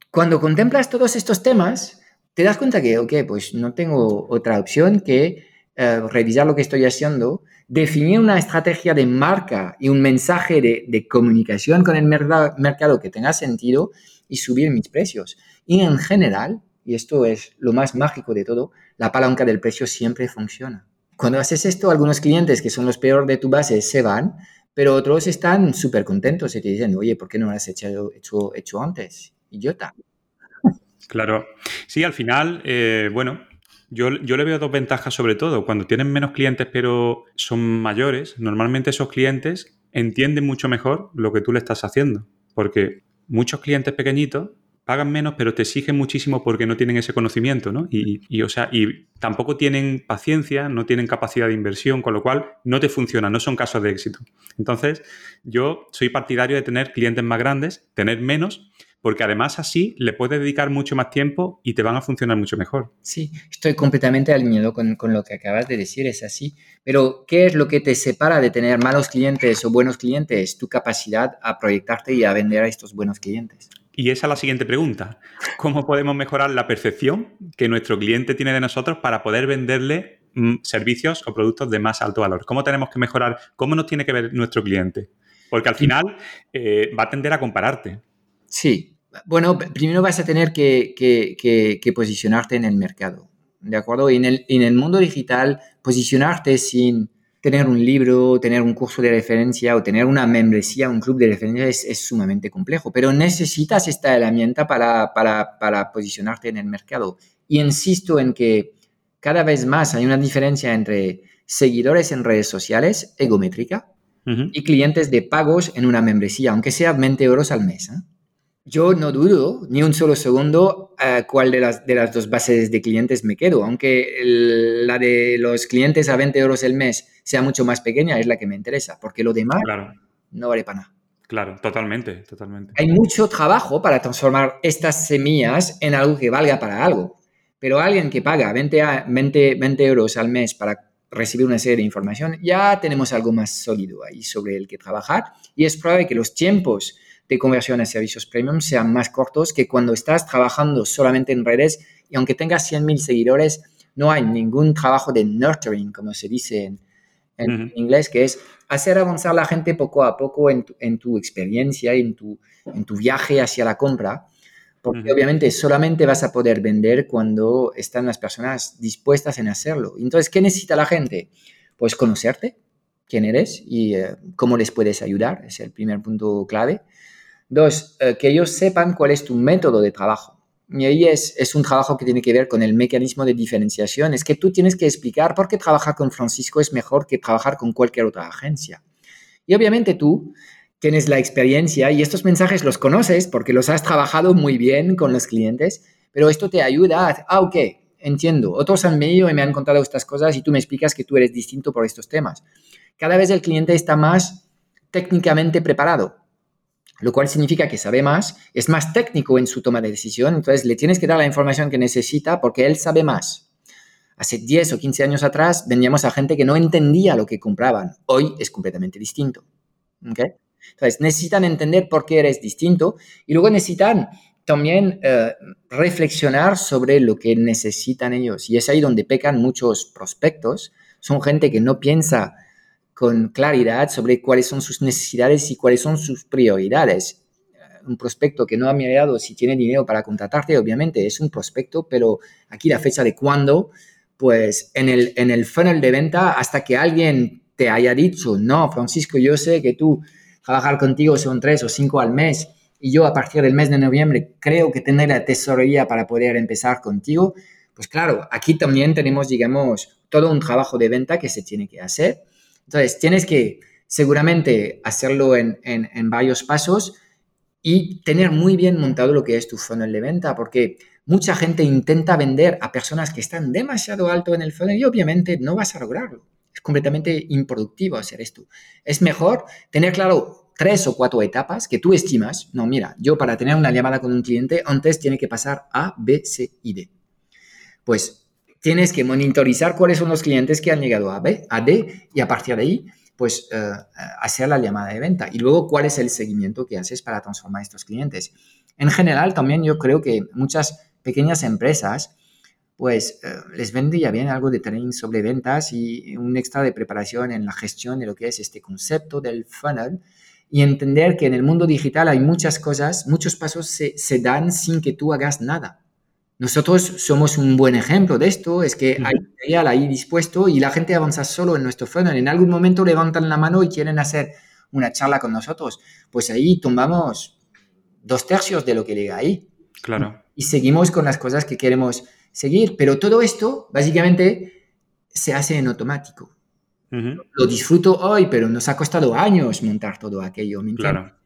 cuando contemplas todos estos temas, te das cuenta que, ok, pues no tengo otra opción que eh, revisar lo que estoy haciendo, definir una estrategia de marca y un mensaje de, de comunicación con el mercado que tenga sentido y subir mis precios. Y en general, y esto es lo más mágico de todo, la palanca del precio siempre funciona. Cuando haces esto, algunos clientes que son los peores de tu base se van, pero otros están súper contentos y te dicen, oye, ¿por qué no lo has hecho, hecho, hecho antes? Idiota. Claro. Sí, al final, eh, bueno, yo, yo, le veo dos ventajas sobre todo. Cuando tienen menos clientes pero son mayores, normalmente esos clientes entienden mucho mejor lo que tú le estás haciendo. Porque muchos clientes pequeñitos pagan menos, pero te exigen muchísimo porque no tienen ese conocimiento, ¿no? Y, o sea, y tampoco tienen paciencia, no tienen capacidad de inversión, con lo cual no te funciona, no son casos de éxito. Entonces, yo soy partidario de tener clientes más grandes, tener menos, porque además así le puedes dedicar mucho más tiempo y te van a funcionar mucho mejor. Sí, estoy completamente alineado con, con, lo que acabas de decir, es así. Pero, ¿qué es lo que te separa de tener malos clientes o buenos clientes? Tu capacidad a proyectarte y a vender a estos buenos clientes. Y esa es la siguiente pregunta. ¿Cómo podemos mejorar la percepción que nuestro cliente tiene de nosotros para poder venderle mm, servicios o productos de más alto valor? ¿Cómo tenemos que mejorar? ¿Cómo nos tiene que ver nuestro cliente? Porque al final eh, va a tender a compararte. Sí. Bueno, primero vas a tener que, posicionarte en el mercado. ¿De acuerdo? Y en el, en el mundo digital, posicionarte sin tener un libro, tener un curso de referencia o tener una membresía, un club de referencia es, sumamente complejo, pero necesitas esta herramienta para, para, posicionarte en el mercado. Y insisto en que cada vez más hay una diferencia entre seguidores en redes sociales, egométrica, y clientes de pagos en una membresía, aunque sea 20 euros al mes. ¿eh? Yo no dudo ni un solo segundo a cuál de las, de las dos bases de clientes me quedo, aunque la de los clientes a 20 euros el mes sea mucho más pequeña, es la que me interesa, porque lo demás no vale para nada. Claro, totalmente, totalmente. Hay mucho trabajo para transformar estas semillas en algo que valga para algo, pero alguien que paga 20, 20, 20 euros al mes para recibir una serie de información, ya tenemos algo más sólido ahí sobre el que trabajar y es probable que los tiempos de conversión a servicios premium sean más cortos que cuando estás trabajando solamente en redes y aunque tengas 100.000 seguidores, no hay ningún trabajo de nurturing, como se dice en, inglés, que es hacer avanzar la gente poco a poco en tu, experiencia, en tu, en tu viaje hacia la compra, porque obviamente solamente vas a poder vender cuando están las personas dispuestas en hacerlo. Entonces, ¿qué necesita la gente? Pues conocerte, quién eres y eh, cómo les puedes ayudar, es el primer punto clave. Dos, eh, que ellos sepan cuál es tu método de trabajo. Y ahí es, es, un trabajo que tiene que ver con el mecanismo de diferenciación. Es que tú tienes que explicar por qué trabajar con Francisco es mejor que trabajar con cualquier otra agencia. Y obviamente tú tienes la experiencia y estos mensajes los conoces porque los has trabajado muy bien con los clientes, pero esto te ayuda a, ah, ok, entiendo, otros han venido y me han contado estas cosas y tú me explicas que tú eres distinto por estos temas. Cada vez el cliente está más técnicamente preparado lo cual significa que sabe más, es más técnico en su toma de decisión, entonces le tienes que dar la información que necesita porque él sabe más. Hace 10 o 15 años atrás vendíamos a gente que no entendía lo que compraban, hoy es completamente distinto. Entonces necesitan entender por qué eres distinto y luego necesitan también eh, reflexionar sobre lo que necesitan ellos. Y es ahí donde pecan muchos prospectos. Son gente que no piensa con claridad sobre cuáles son sus necesidades y cuáles son sus prioridades. Un prospecto que no ha mirado si tiene dinero para contratarte, obviamente es un prospecto, pero aquí la fecha de cuándo, pues en el, en el funnel de venta, hasta que alguien te haya dicho, no, Francisco, yo sé que tú trabajar contigo son tres o cinco al mes y yo a partir del mes de noviembre creo que tendré la tesorería para poder empezar contigo, pues claro, aquí también tenemos, digamos, todo un trabajo de venta que se tiene que hacer. Entonces, tienes que seguramente hacerlo en, en, varios pasos y tener muy bien montado lo que es tu funnel de venta, porque mucha gente intenta vender a personas que están demasiado alto en el funnel y obviamente no vas a lograrlo. Es completamente improductivo hacer esto. Es mejor tener claro tres o cuatro etapas que tú estimas, no, mira, yo para tener una llamada con un cliente antes tiene que pasar A, B, C y D. Pues tienes que monitorizar cuáles son los clientes que han llegado a B, a D y a partir de ahí, pues eh, hacer la llamada de venta. Y luego, ¿cuál es el seguimiento que haces para transformar estos clientes? En general, también yo creo que muchas pequeñas empresas, pues eh, les vendría bien algo de training sobre ventas y un extra de preparación en la gestión de lo que es este concepto del funnel y entender que en el mundo digital hay muchas cosas, muchos pasos se, se, dan sin que tú hagas nada. Nosotros somos un buen ejemplo de esto, es que hay material ahí dispuesto y la gente avanza solo en nuestro funnel. En algún momento levantan la mano y quieren hacer una charla con nosotros. Pues ahí tomamos dos tercios de lo que llega ahí. Claro. Y seguimos con las cosas que queremos seguir. Pero todo esto, básicamente, se hace en automático. Lo disfruto hoy, pero nos ha costado años montar todo aquello. claro.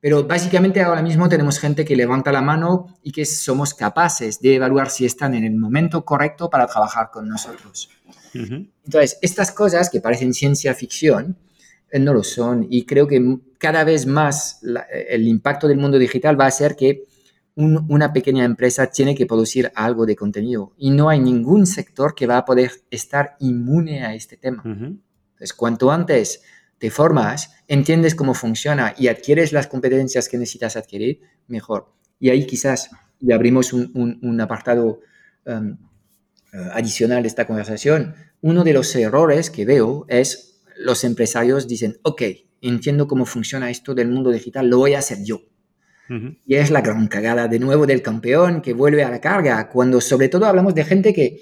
Pero básicamente ahora mismo tenemos gente que levanta la mano y que somos capaces de evaluar si están en el momento correcto para trabajar con nosotros. Entonces, estas cosas que parecen ciencia ficción, eh, no lo son. Y creo que cada vez más el impacto del mundo digital va a ser que una pequeña empresa tiene que producir algo de contenido. Y no hay ningún sector que va a poder estar inmune a este tema. Entonces, cuanto antes te formas, entiendes cómo funciona y adquieres las competencias que necesitas adquirir, mejor. Y ahí quizás, y abrimos un, apartado um, eh, adicional de esta conversación, uno de los errores que veo es los empresarios dicen, ok, entiendo cómo funciona esto del mundo digital, lo voy a hacer yo. Y es la gran cagada de nuevo del campeón que vuelve a la carga, cuando sobre todo hablamos de gente que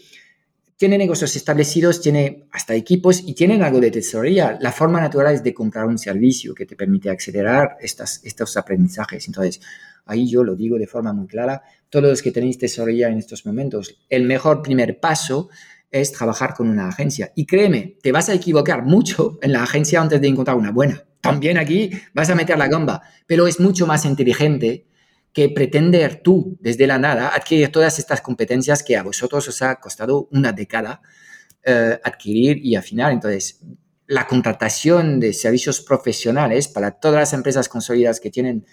tiene negocios establecidos, tiene hasta equipos y tienen algo de tesorería. La forma natural es de comprar un servicio que te permite acelerar estos aprendizajes. Entonces, ahí yo lo digo de forma muy clara, todos los que tenéis tesorería en estos momentos, el mejor primer paso es trabajar con una agencia. Y créeme, te vas a equivocar mucho en la agencia antes de encontrar una buena. También aquí vas a meter la gamba, pero es mucho más inteligente que pretender tú desde la nada adquirir todas estas competencias que a vosotros os ha costado una década eh, adquirir y afinar. Entonces, la contratación de servicios profesionales para todas las empresas consolidadas que tienen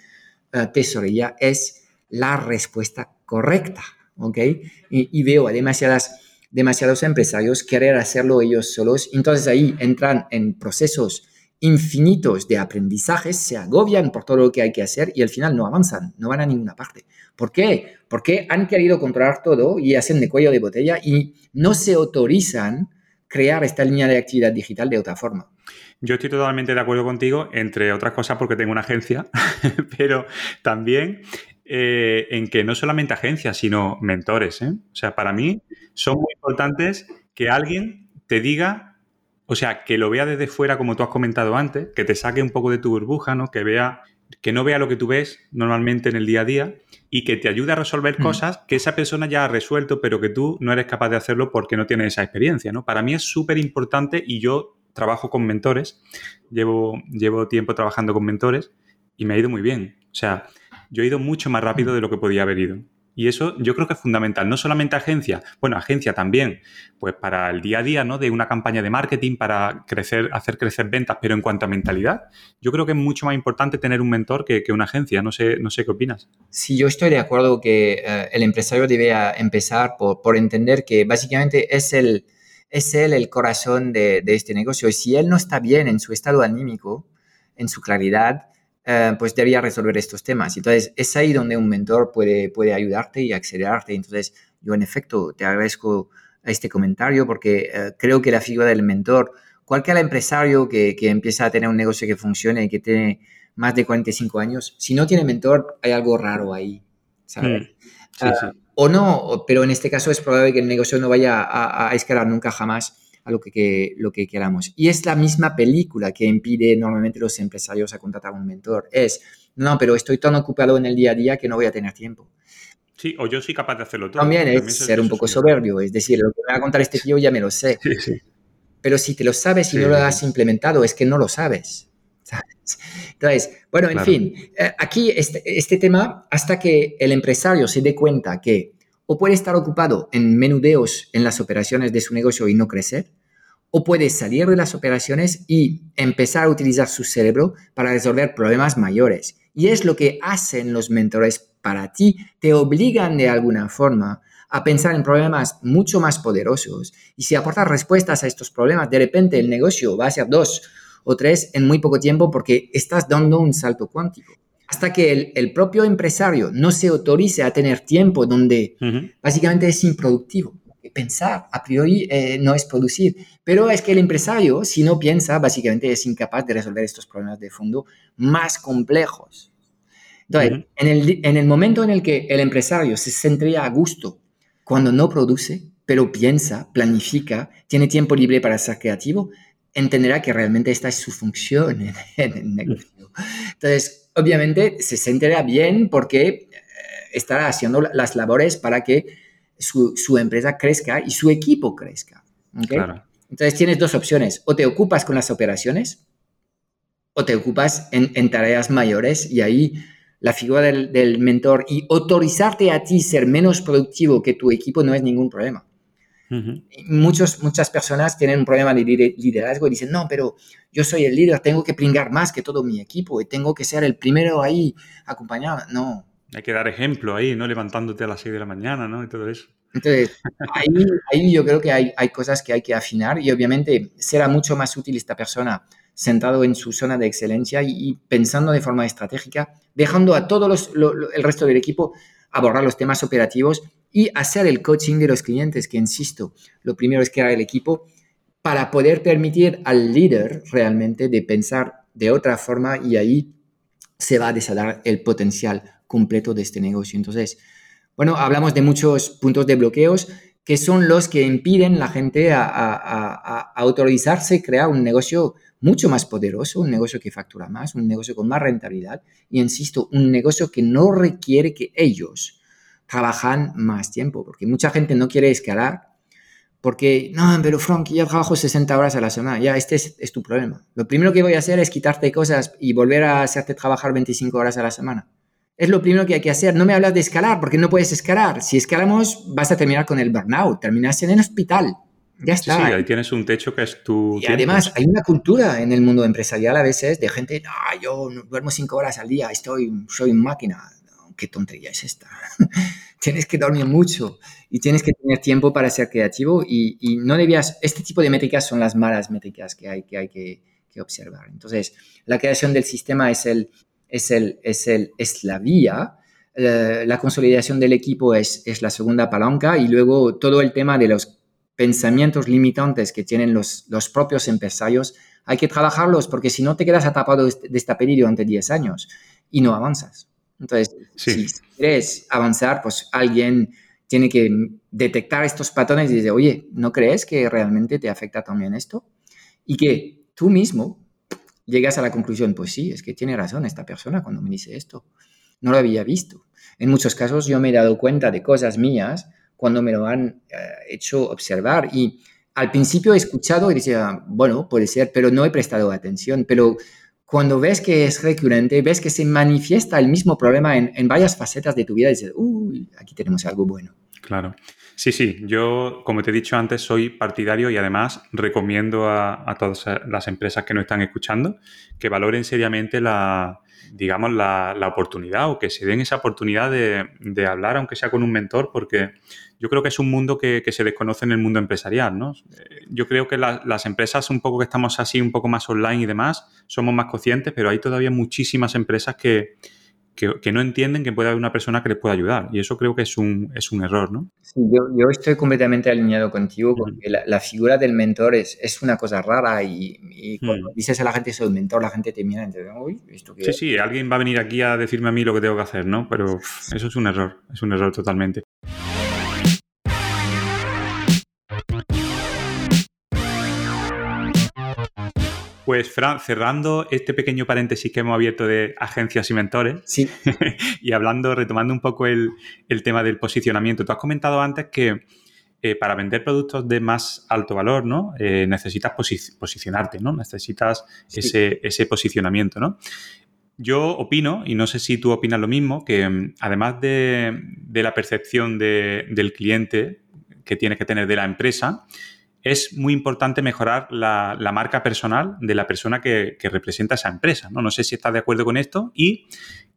uh, tesorería es la respuesta correcta, ¿ok? Y, y, veo a demasiadas, demasiados empresarios querer hacerlo ellos solos, entonces ahí entran en procesos infinitos de aprendizajes, se agobian por todo lo que hay que hacer y al final no avanzan, no van a ninguna parte. ¿Por qué? Porque han querido controlar todo y hacen de cuello de botella y no se autorizan crear esta línea de actividad digital de otra forma. Yo estoy totalmente de acuerdo contigo, entre otras cosas porque tengo una agencia, pero también eh, en que no solamente agencias, sino mentores. ¿eh? O sea, para mí son muy importantes que alguien te diga o sea, que lo vea desde fuera, como tú has comentado antes, que te saque un poco de tu burbuja, ¿no? Que vea, que no vea lo que tú ves normalmente en el día a día y que te ayude a resolver mm. cosas que esa persona ya ha resuelto, pero que tú no eres capaz de hacerlo porque no tienes esa experiencia, ¿no? Para mí es súper importante y yo trabajo con mentores, llevo, llevo tiempo trabajando con mentores y me ha ido muy bien. O sea, yo he ido mucho más rápido de lo que podía haber ido. Y eso yo creo que es fundamental, no solamente agencia, bueno, agencia también, pues para el día a día, ¿no? De una campaña de marketing para crecer, hacer crecer ventas, pero en cuanto a mentalidad, yo creo que es mucho más importante tener un mentor que, una agencia. No sé, no sé qué opinas. Sí, yo estoy de acuerdo que eh, el empresario debe empezar por, por, entender que básicamente es el, es él el corazón de, de este negocio. Y si él no está bien en su estado anímico, en su claridad, eh, pues debería resolver estos temas. Entonces, es ahí donde un mentor puede, puede ayudarte y acelerarte. Entonces, yo en efecto te agradezco este comentario porque eh, creo que la figura del mentor, cualquier empresario que, que, empieza a tener un negocio que funcione y que tiene más de 45 años, si no tiene mentor, hay algo raro ahí, ¿sabes? Mm. Sí, sí. Ah, o no, pero en este caso es probable que el negocio no vaya a, escalar nunca jamás a lo que, lo que queramos. Y es la misma película que impide normalmente a los empresarios a contratar un mentor. Es, no, pero estoy tan ocupado en el día a día que no voy a tener tiempo. Sí, o yo soy capaz de hacerlo todo. También, es ser un poco soberbio, es decir, lo que me va a contar este tío ya me lo sé. Sí, sí. Pero si te lo sabes y no lo has implementado, es que no lo sabes. Entonces, bueno, en fin, eh, aquí este, este, tema, hasta que el empresario se dé cuenta que o puede estar ocupado en menudeos en las operaciones de su negocio y no crecer, o puede salir de las operaciones y empezar a utilizar su cerebro para resolver problemas mayores. Y es lo que hacen los mentores para ti, te obligan de alguna forma a pensar en problemas mucho más poderosos. Y si aportas respuestas a estos problemas, de repente el negocio va a ser dos o tres en muy poco tiempo porque estás dando un salto cuántico. Hasta que el, propio empresario no se autorice a tener tiempo donde básicamente es improductivo. Pensar a priori eh, no es producir, pero es que el empresario, si no piensa, básicamente es incapaz de resolver estos problemas de fondo más complejos. Entonces, en, el, en el momento en el que el empresario se sentiría a gusto cuando no produce, pero piensa, planifica, tiene tiempo libre para ser creativo, entenderá que realmente esta es su función en, el negocio. Entonces, obviamente se sentirá bien porque eh, estará haciendo las labores para que su, su empresa crezca y su equipo crezca. Entonces tienes dos opciones, o te ocupas con las operaciones o te ocupas en, en tareas mayores y ahí la figura del, del, mentor y autorizarte a ti ser menos productivo que tu equipo no es ningún problema. Muchos, muchas personas tienen un problema de liderazgo y dicen, no, pero yo soy el líder, tengo que pringar más que todo mi equipo y tengo que ser el primero ahí acompañado. No. Hay que dar ejemplo ahí, ¿no? Levantándote a las 6 de la mañana, ¿no? Y todo eso. Entonces, ahí, ahí yo creo que hay, hay, cosas que hay que afinar y obviamente será mucho más útil esta persona sentado en su zona de excelencia y, pensando de forma estratégica, dejando a todo los, el resto del equipo abordar los temas operativos y hacer el coaching de los clientes, que insisto, lo primero es crear el equipo para poder permitir al líder realmente de pensar de otra forma y ahí se va a desatar el potencial completo de este negocio. Entonces, bueno, hablamos de muchos puntos de bloqueos que son los que impiden a la gente a, a, autorizarse crear un negocio mucho más poderoso, un negocio que factura más, un negocio con más rentabilidad y, insisto, un negocio que no requiere que ellos trabajan más tiempo, porque mucha gente no quiere escalar porque, no, pero Frank, ya trabajo 60 horas a la semana, ya este es, tu problema. Lo primero que voy a hacer es quitarte cosas y volver a hacerte trabajar 25 horas a la semana. Es lo primero que hay que hacer. No me hablas de escalar porque no puedes escalar. Si escalamos, vas a terminar con el burnout, terminas en el hospital. Ya está. Sí, ahí tienes un techo que es tu. Y además, hay una cultura en el mundo empresarial a veces de gente, no, yo duermo cinco horas al día, estoy, soy máquina qué tontería es esta. tienes que dormir mucho y tienes que tener tiempo para ser creativo y, no debías, este tipo de métricas son las malas métricas que hay que, hay que, observar. Entonces, la creación del sistema es, el, es, el, es, el, es la vía, la, consolidación del equipo es, es la segunda palanca y luego todo el tema de los pensamientos limitantes que tienen los, los propios empresarios, hay que trabajarlos porque si no te quedas atrapado de esta peli durante 10 años y no avanzas. Entonces, si quieres avanzar, pues alguien tiene que detectar estos patrones y decir, oye, ¿no crees que realmente te afecta también esto? Y que tú mismo llegas a la conclusión, pues sí, es que tiene razón esta persona cuando me dice esto. No lo había visto. En muchos casos yo me he dado cuenta de cosas mías cuando me lo han eh, hecho observar y al principio he escuchado y decía, bueno, puede ser, pero no he prestado atención. Pero cuando ves que es recurrente, ves que se manifiesta el mismo problema en, varias facetas de tu vida, dices, uy, aquí tenemos algo bueno. Claro. Sí, sí, yo, como te he dicho antes, soy partidario y además recomiendo a, todas las empresas que nos están escuchando que valoren seriamente la, digamos, la, oportunidad o que se den esa oportunidad de, hablar, aunque sea con un mentor, porque yo creo que es un mundo que, se desconoce en el mundo empresarial, ¿no? Yo creo que las empresas, un poco que estamos así, un poco más online y demás, somos más conscientes, pero hay todavía muchísimas empresas que, que, no entienden que puede haber una persona que les pueda ayudar. Y eso creo que es un, es un error, ¿no? Sí, yo, estoy completamente alineado contigo porque la, figura del mentor es, es una cosa rara y, cuando dices a la gente soy mentor, la gente te mira y te dice, uy, ¿esto qué Sí, sí, alguien va a venir aquí a decirme a mí lo que tengo que hacer, ¿no? Pero eso es un error, es un error totalmente. Pues, Fran, cerrando este pequeño paréntesis que hemos abierto de agencias y mentores, sí. y hablando, retomando un poco el, tema del posicionamiento, tú has comentado antes que eh, para vender productos de más alto valor, ¿no? Eh, necesitas posicionarte, ¿no? Necesitas ese, posicionamiento, ¿no? Yo opino, y no sé si tú opinas lo mismo, que mm, además de, la percepción del cliente que tiene que tener de la empresa, es muy importante mejorar la, marca personal de la persona que, representa esa empresa. ¿no? no sé si estás de acuerdo con esto y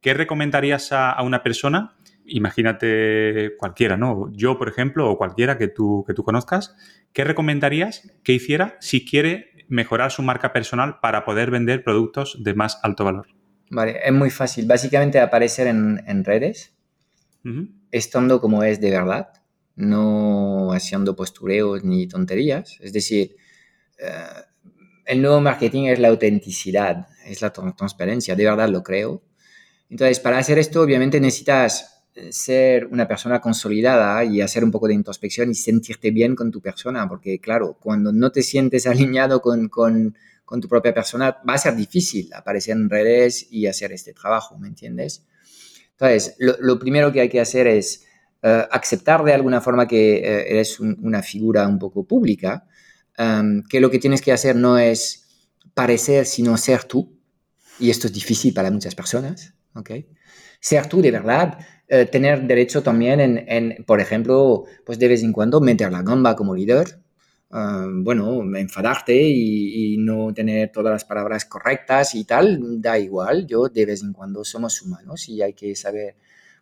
qué recomendarías a, una persona, imagínate cualquiera, ¿no? Yo, por ejemplo, o cualquiera que tú, que tú conozcas, ¿qué recomendarías que hiciera si quiere mejorar su marca personal para poder vender productos de más alto valor? Vale, es muy fácil. Básicamente aparecer en, redes, estando como es de verdad no haciendo postureos ni tonterías. Es decir, eh, el nuevo marketing es la autenticidad, es la transparencia, de verdad lo creo. Entonces, para hacer esto, obviamente necesitas eh, ser una persona consolidada y hacer un poco de introspección y sentirte bien con tu persona, porque claro, cuando no te sientes alineado con, con, con tu propia persona, va a ser difícil aparecer en redes y hacer este trabajo, ¿me entiendes? Entonces, lo, lo primero que hay que hacer es eh, aceptar de alguna forma que eh, eres una figura un poco pública, em, que lo que tienes que hacer no es parecer, sino ser tú. Y esto es difícil para muchas personas, ¿ok? Ser tú de verdad, eh, tener derecho también en, por ejemplo, pues de vez en cuando meter la gamba como líder, em, bueno, enfadarte y, no tener todas las palabras correctas y tal, da igual, yo de vez en cuando somos humanos y hay que saber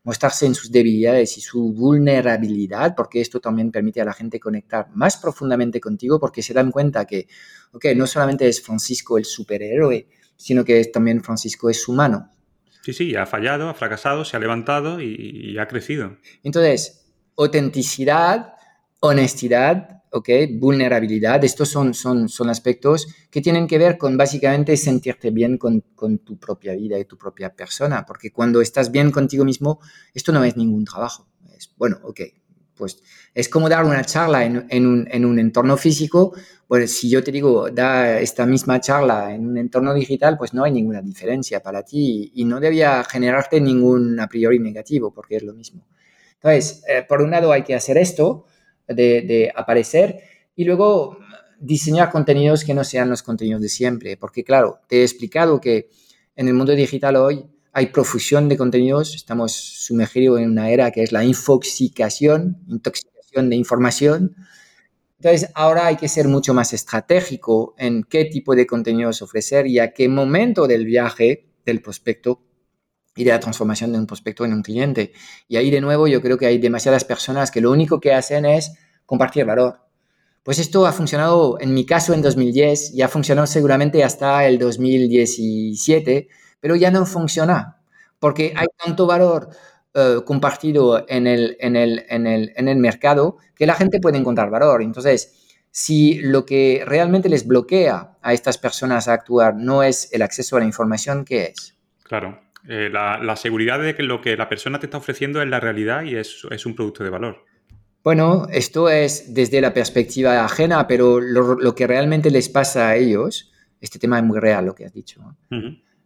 mostrarse en sus debilidades y su vulnerabilidad, porque esto también permite a la gente conectar más profundamente contigo, porque se dan cuenta que, ok, no solamente es Francisco el superhéroe, sino que también Francisco es humano. Sí, sí, ha fallado, ha fracasado, se ha levantado y ha crecido. Entonces, autenticidad, honestidad ¿ok? Vulnerabilidad, estos son, son, son aspectos que tienen que ver con básicamente sentirte bien con, con, tu propia vida y tu propia persona, porque cuando estás bien contigo mismo, esto no es ningún trabajo. Es, bueno, ok, pues es como dar una charla en, en, un, en un, entorno físico, pues si yo te digo, da esta misma charla en un entorno digital, pues no hay ninguna diferencia para ti y, no debía generarte ningún a priori negativo, porque es lo mismo. Entonces, eh, por un lado hay que hacer esto, de, aparecer y luego diseñar contenidos que no sean los contenidos de siempre, porque claro, te he explicado que en el mundo digital hoy hay profusión de contenidos, estamos sumergidos en una era que es la infoxicación, intoxicación de información. Entonces, ahora hay que ser mucho más estratégico en qué tipo de contenidos ofrecer y a qué momento del viaje del prospecto y de la transformación de un prospecto en un cliente. Y ahí de nuevo yo creo que hay demasiadas personas que lo único que hacen es compartir valor. Pues esto ha funcionado en mi caso en 2010 y ha funcionado seguramente hasta el 2017, pero ya no funciona porque hay tanto valor eh, compartido en el, en, el, en, el, en el mercado que la gente puede encontrar valor. Entonces, si lo que realmente les bloquea a estas personas a actuar no es el acceso a la información, ¿qué es? Claro, eh, la, seguridad de que lo que la persona te está ofreciendo es la realidad y es, un producto de valor. Bueno, esto es desde la perspectiva ajena, pero lo, que realmente les pasa a ellos, este tema es muy real lo que has dicho,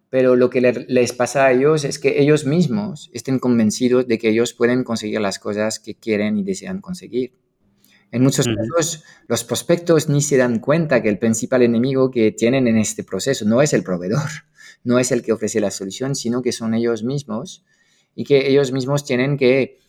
pero lo que les pasa a ellos es que ellos mismos estén convencidos de que ellos pueden conseguir las cosas que quieren y desean conseguir. En muchos casos, los prospectos ni se dan cuenta que el principal enemigo que tienen en este proceso no es el proveedor, no es el que ofrece la solución, sino que son ellos mismos y que ellos mismos tienen que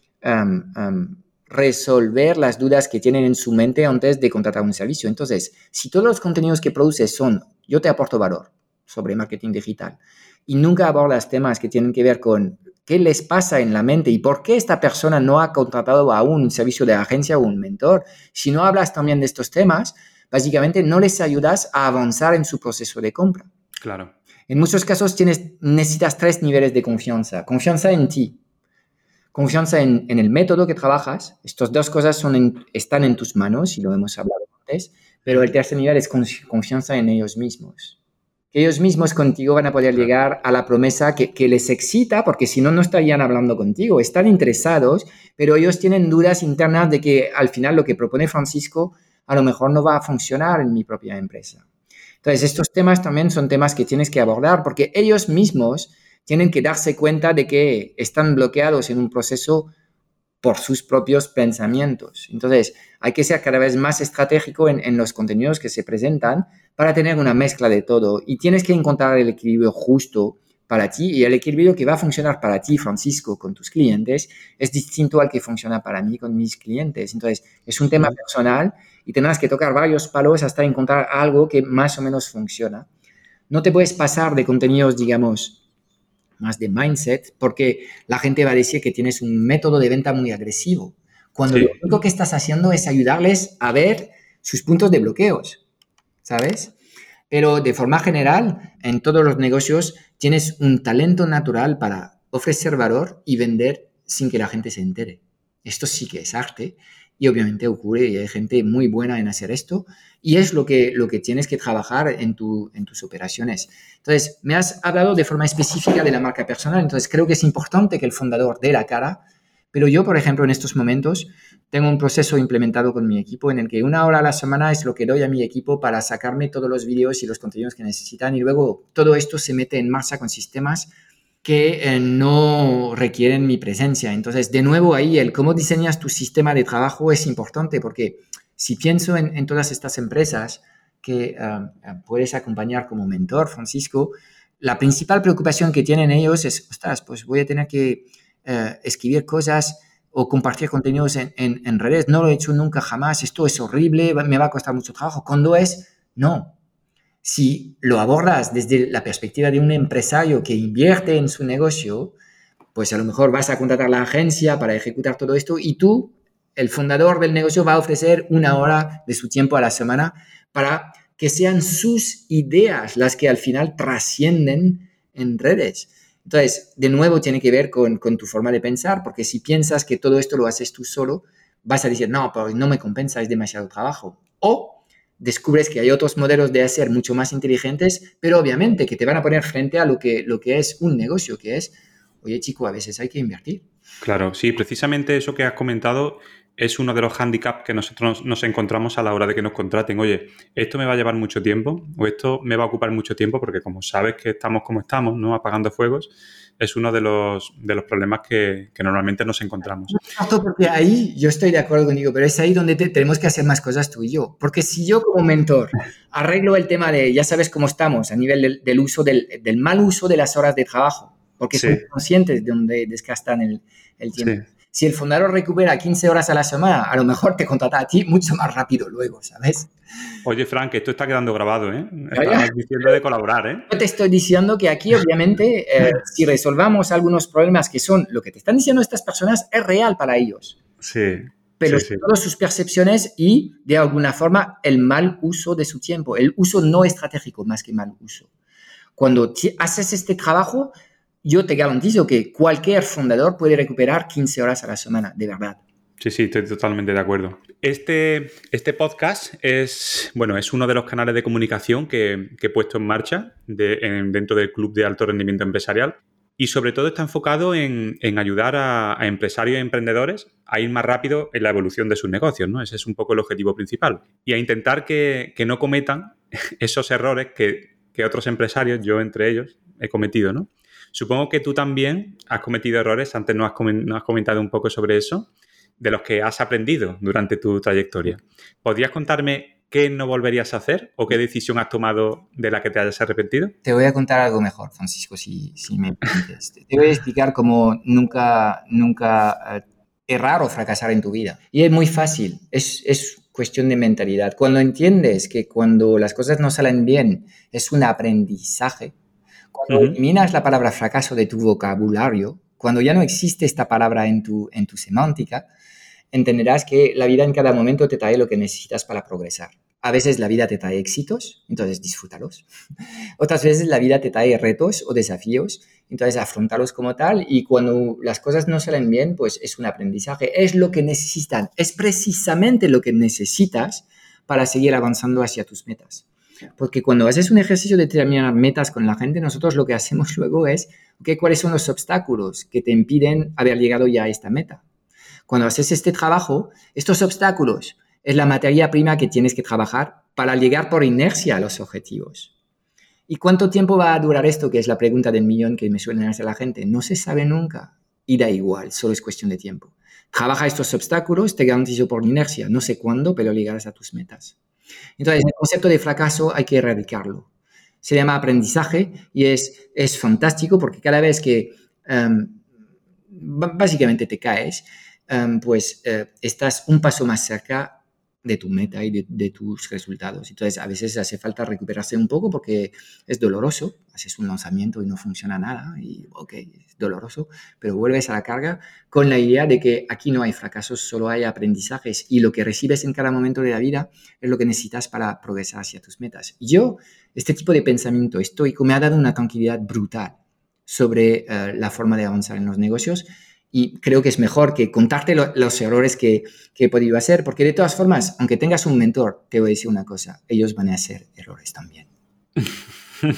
resolver las dudas que tienen en su mente antes de contratar un servicio. Entonces, si todos los contenidos que produces son yo te aporto valor sobre marketing digital y nunca abordas temas que tienen que ver con qué les pasa en la mente y por qué esta persona no ha contratado aún un servicio de agencia o un mentor, si no hablas también de estos temas, básicamente no les ayudas a avanzar en su proceso de compra. Claro. En muchos casos tienes, necesitas tres niveles de confianza. Confianza en ti, confianza en, el método que trabajas. Estas dos cosas son están en tus manos y lo hemos hablado antes. Pero el tercer nivel es confianza en ellos mismos. Que ellos mismos contigo van a poder llegar a la promesa que, que les excita, porque si no, no estarían hablando contigo. Están interesados, pero ellos tienen dudas internas de que al final lo que propone Francisco a lo mejor no va a funcionar en mi propia empresa. Entonces, estos temas también son temas que tienes que abordar porque ellos mismos tienen que darse cuenta de que están bloqueados en un proceso por sus propios pensamientos. Entonces, hay que ser cada vez más estratégico en, los contenidos que se presentan para tener una mezcla de todo y tienes que encontrar el equilibrio justo para ti y el equilibrio que va a funcionar para ti, Francisco, con tus clientes, es distinto al que funciona para mí con mis clientes. Entonces, es un tema personal y tendrás que tocar varios palos hasta encontrar algo que más o menos funciona. No te puedes pasar de contenidos, digamos, más de mindset, porque la gente va a decir que tienes un método de venta muy agresivo, cuando lo único que estás haciendo es ayudarles a ver sus puntos de bloqueos, ¿sabes? Pero de forma general, en todos los negocios tienes un talento natural para ofrecer valor y vender sin que la gente se entere. Esto sí que es arte y obviamente ocurre y hay gente muy buena en hacer esto y es lo que, lo que tienes que trabajar en, tu, en tus operaciones. Entonces, me has hablado de forma específica de la marca personal, entonces creo que es importante que el fundador dé la cara, pero yo, por ejemplo, en estos momentos tengo un proceso implementado con mi equipo en el que una hora a la semana es lo que doy a mi equipo para sacarme todos los vídeos y los contenidos que necesitan y luego todo esto se mete en marcha con sistemas que eh, no requieren mi presencia. Entonces, de nuevo ahí, el cómo diseñas tu sistema de trabajo es importante porque si pienso en, todas estas empresas que ah, ah, puedes acompañar como mentor, Francisco, la principal preocupación que tienen ellos es, ostras, pues voy a tener que eh, escribir cosas o compartir contenidos en, en, redes. No lo he hecho nunca jamás, esto es horrible, me va a costar mucho trabajo. Cuando es, no, si lo abordas desde la perspectiva de un empresario que invierte en su negocio, pues a lo mejor vas a contratar la agencia para ejecutar todo esto y tú, el fundador del negocio, va a ofrecer una hora de su tiempo a la semana para que sean sus ideas las que al final trascienden en redes. Entonces, de nuevo tiene que ver con, tu forma de pensar, porque si piensas que todo esto lo haces tú solo, vas a decir, no, pero no me compensa, es demasiado trabajo. O descubres que hay otros modelos de hacer mucho más inteligentes, pero obviamente que te van a poner frente a lo que, lo que es un negocio, que es, oye chico, a veces hay que invertir. Claro, sí, precisamente eso que has comentado es uno de los handicaps que nosotros nos encontramos a la hora de que nos contraten. Oye, esto me va a llevar mucho tiempo o esto me va a ocupar mucho tiempo porque como sabes que estamos como estamos, ¿no? Apagando fuegos, es uno de los, de los problemas que, normalmente nos encontramos. Porque ahí yo estoy de acuerdo contigo, pero es ahí donde tenemos que hacer más cosas tú y yo. Porque si yo como mentor arreglo el tema de, ya sabes cómo estamos, a nivel del, uso, del, mal uso de las horas de trabajo, porque sí. conscientes de donde desgastan el, el tiempo. Si el fundador recupera 15 horas a la semana, a lo mejor te contrata a ti mucho más rápido luego, ¿sabes? Oye, Frank, esto está quedando grabado, ¿eh? Estás diciendo de colaborar, ¿eh? Yo te estoy diciendo que aquí, obviamente, eh, si resolvamos algunos problemas que son lo que te están diciendo estas personas, es real para ellos. Sí. Pero todas sus percepciones y, de alguna forma, el mal uso de su tiempo, el uso no estratégico más que mal uso. Cuando haces este trabajo, yo te garantizo que cualquier fundador puede recuperar 15 horas a la semana, de verdad. Sí, sí, estoy totalmente de acuerdo. Este, este podcast es, bueno, es uno de los canales de comunicación que, he puesto en marcha dentro del Club de Alto Rendimiento Empresarial y sobre todo está enfocado en, ayudar a, empresarios y emprendedores a ir más rápido en la evolución de sus negocios, ¿no? Ese es un poco el objetivo principal. Y a intentar que, no cometan esos errores que, que otros empresarios, yo entre ellos, he cometido, ¿no? Supongo que tú también has cometido errores, antes no has, comentado un poco sobre eso, de los que has aprendido durante tu trayectoria. ¿Podrías contarme qué no volverías a hacer o qué decisión has tomado de la que te hayas arrepentido? Te voy a contar algo mejor, Francisco, si, me permites. Te voy a explicar cómo nunca, nunca eh, errar o fracasar en tu vida. Y es muy fácil, es, es cuestión de mentalidad. Cuando entiendes que cuando las cosas no salen bien es un aprendizaje, cuando eliminas la palabra fracaso de tu vocabulario, cuando ya no existe esta palabra en tu, en tu semántica, entenderás que la vida en cada momento te trae lo que necesitas para progresar. A veces la vida te trae éxitos, entonces disfrútalos. Otras veces la vida te trae retos o desafíos, entonces afrontalos como tal y cuando las cosas no salen bien, pues es un aprendizaje, es lo que necesitan, es precisamente lo que necesitas para seguir avanzando hacia tus metas. Porque cuando haces un ejercicio de determinar metas con la gente, nosotros lo que hacemos luego es, okay, ¿cuáles son los obstáculos que te impiden haber llegado ya a esta meta? Cuando haces este trabajo, estos obstáculos es la materia prima que tienes que trabajar para llegar por inercia a los objetivos. ¿Y cuánto tiempo va a durar esto? Que es la pregunta del millón que me suelen hacer la gente. No se sabe nunca. Y da igual, solo es cuestión de tiempo. Trabaja estos obstáculos, te garantizo por inercia. No sé cuándo, pero llegarás a tus metas. Entonces, el concepto de fracaso hay que erradicarlo. Se llama aprendizaje y es, es fantástico porque cada vez que em, básicamente te caes, em, pues eh, estás un paso más cerca de tu meta y de, tus resultados. Entonces, a veces hace falta recuperarse un poco porque es doloroso. Haces un lanzamiento y no funciona nada y, ok, es doloroso, pero vuelves a la carga con la idea de que aquí no hay fracasos, solo hay aprendizajes y lo que recibes en cada momento de la vida es lo que necesitas para progresar hacia tus metas. Yo, este tipo de pensamiento estoico me ha dado una tranquilidad brutal sobre eh, la forma de avanzar en los negocios y creo que es mejor que contarte los errores que, que, he podido hacer, porque de todas formas, aunque tengas un mentor, te voy a decir una cosa, ellos van a hacer errores también.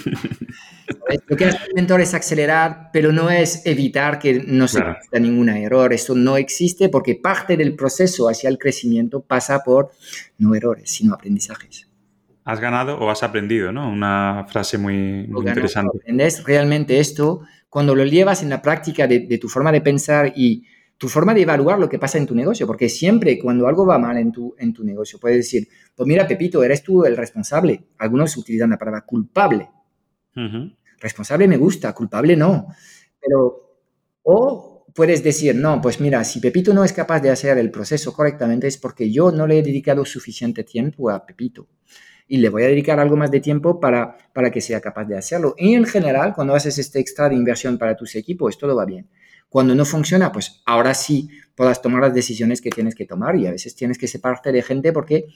Lo que hace el mentor es acelerar, pero no es evitar que no se claro. ningún error. Eso no existe porque parte del proceso hacia el crecimiento pasa por no errores, sino aprendizajes. Has ganado o has aprendido, ¿no? Una frase muy, muy interesante. Aprendes realmente esto cuando lo llevas en la práctica de, tu forma de pensar y tu forma de evaluar lo que pasa en tu negocio, porque siempre cuando algo va mal en tu, en tu negocio, puedes decir, pues mira, Pepito, eres tú el responsable. Algunos utilizan la palabra culpable. Responsable me gusta, culpable no. Pero, o puedes decir, no, pues mira, si Pepito no es capaz de hacer el proceso correctamente es porque yo no le he dedicado suficiente tiempo a Pepito y le voy a dedicar algo más de tiempo para, para que sea capaz de hacerlo. Y en general, cuando haces este extra de inversión para tus equipos, todo va bien. Cuando no funciona, pues ahora sí puedas tomar las decisiones que tienes que tomar y a veces tienes que separarte de gente porque,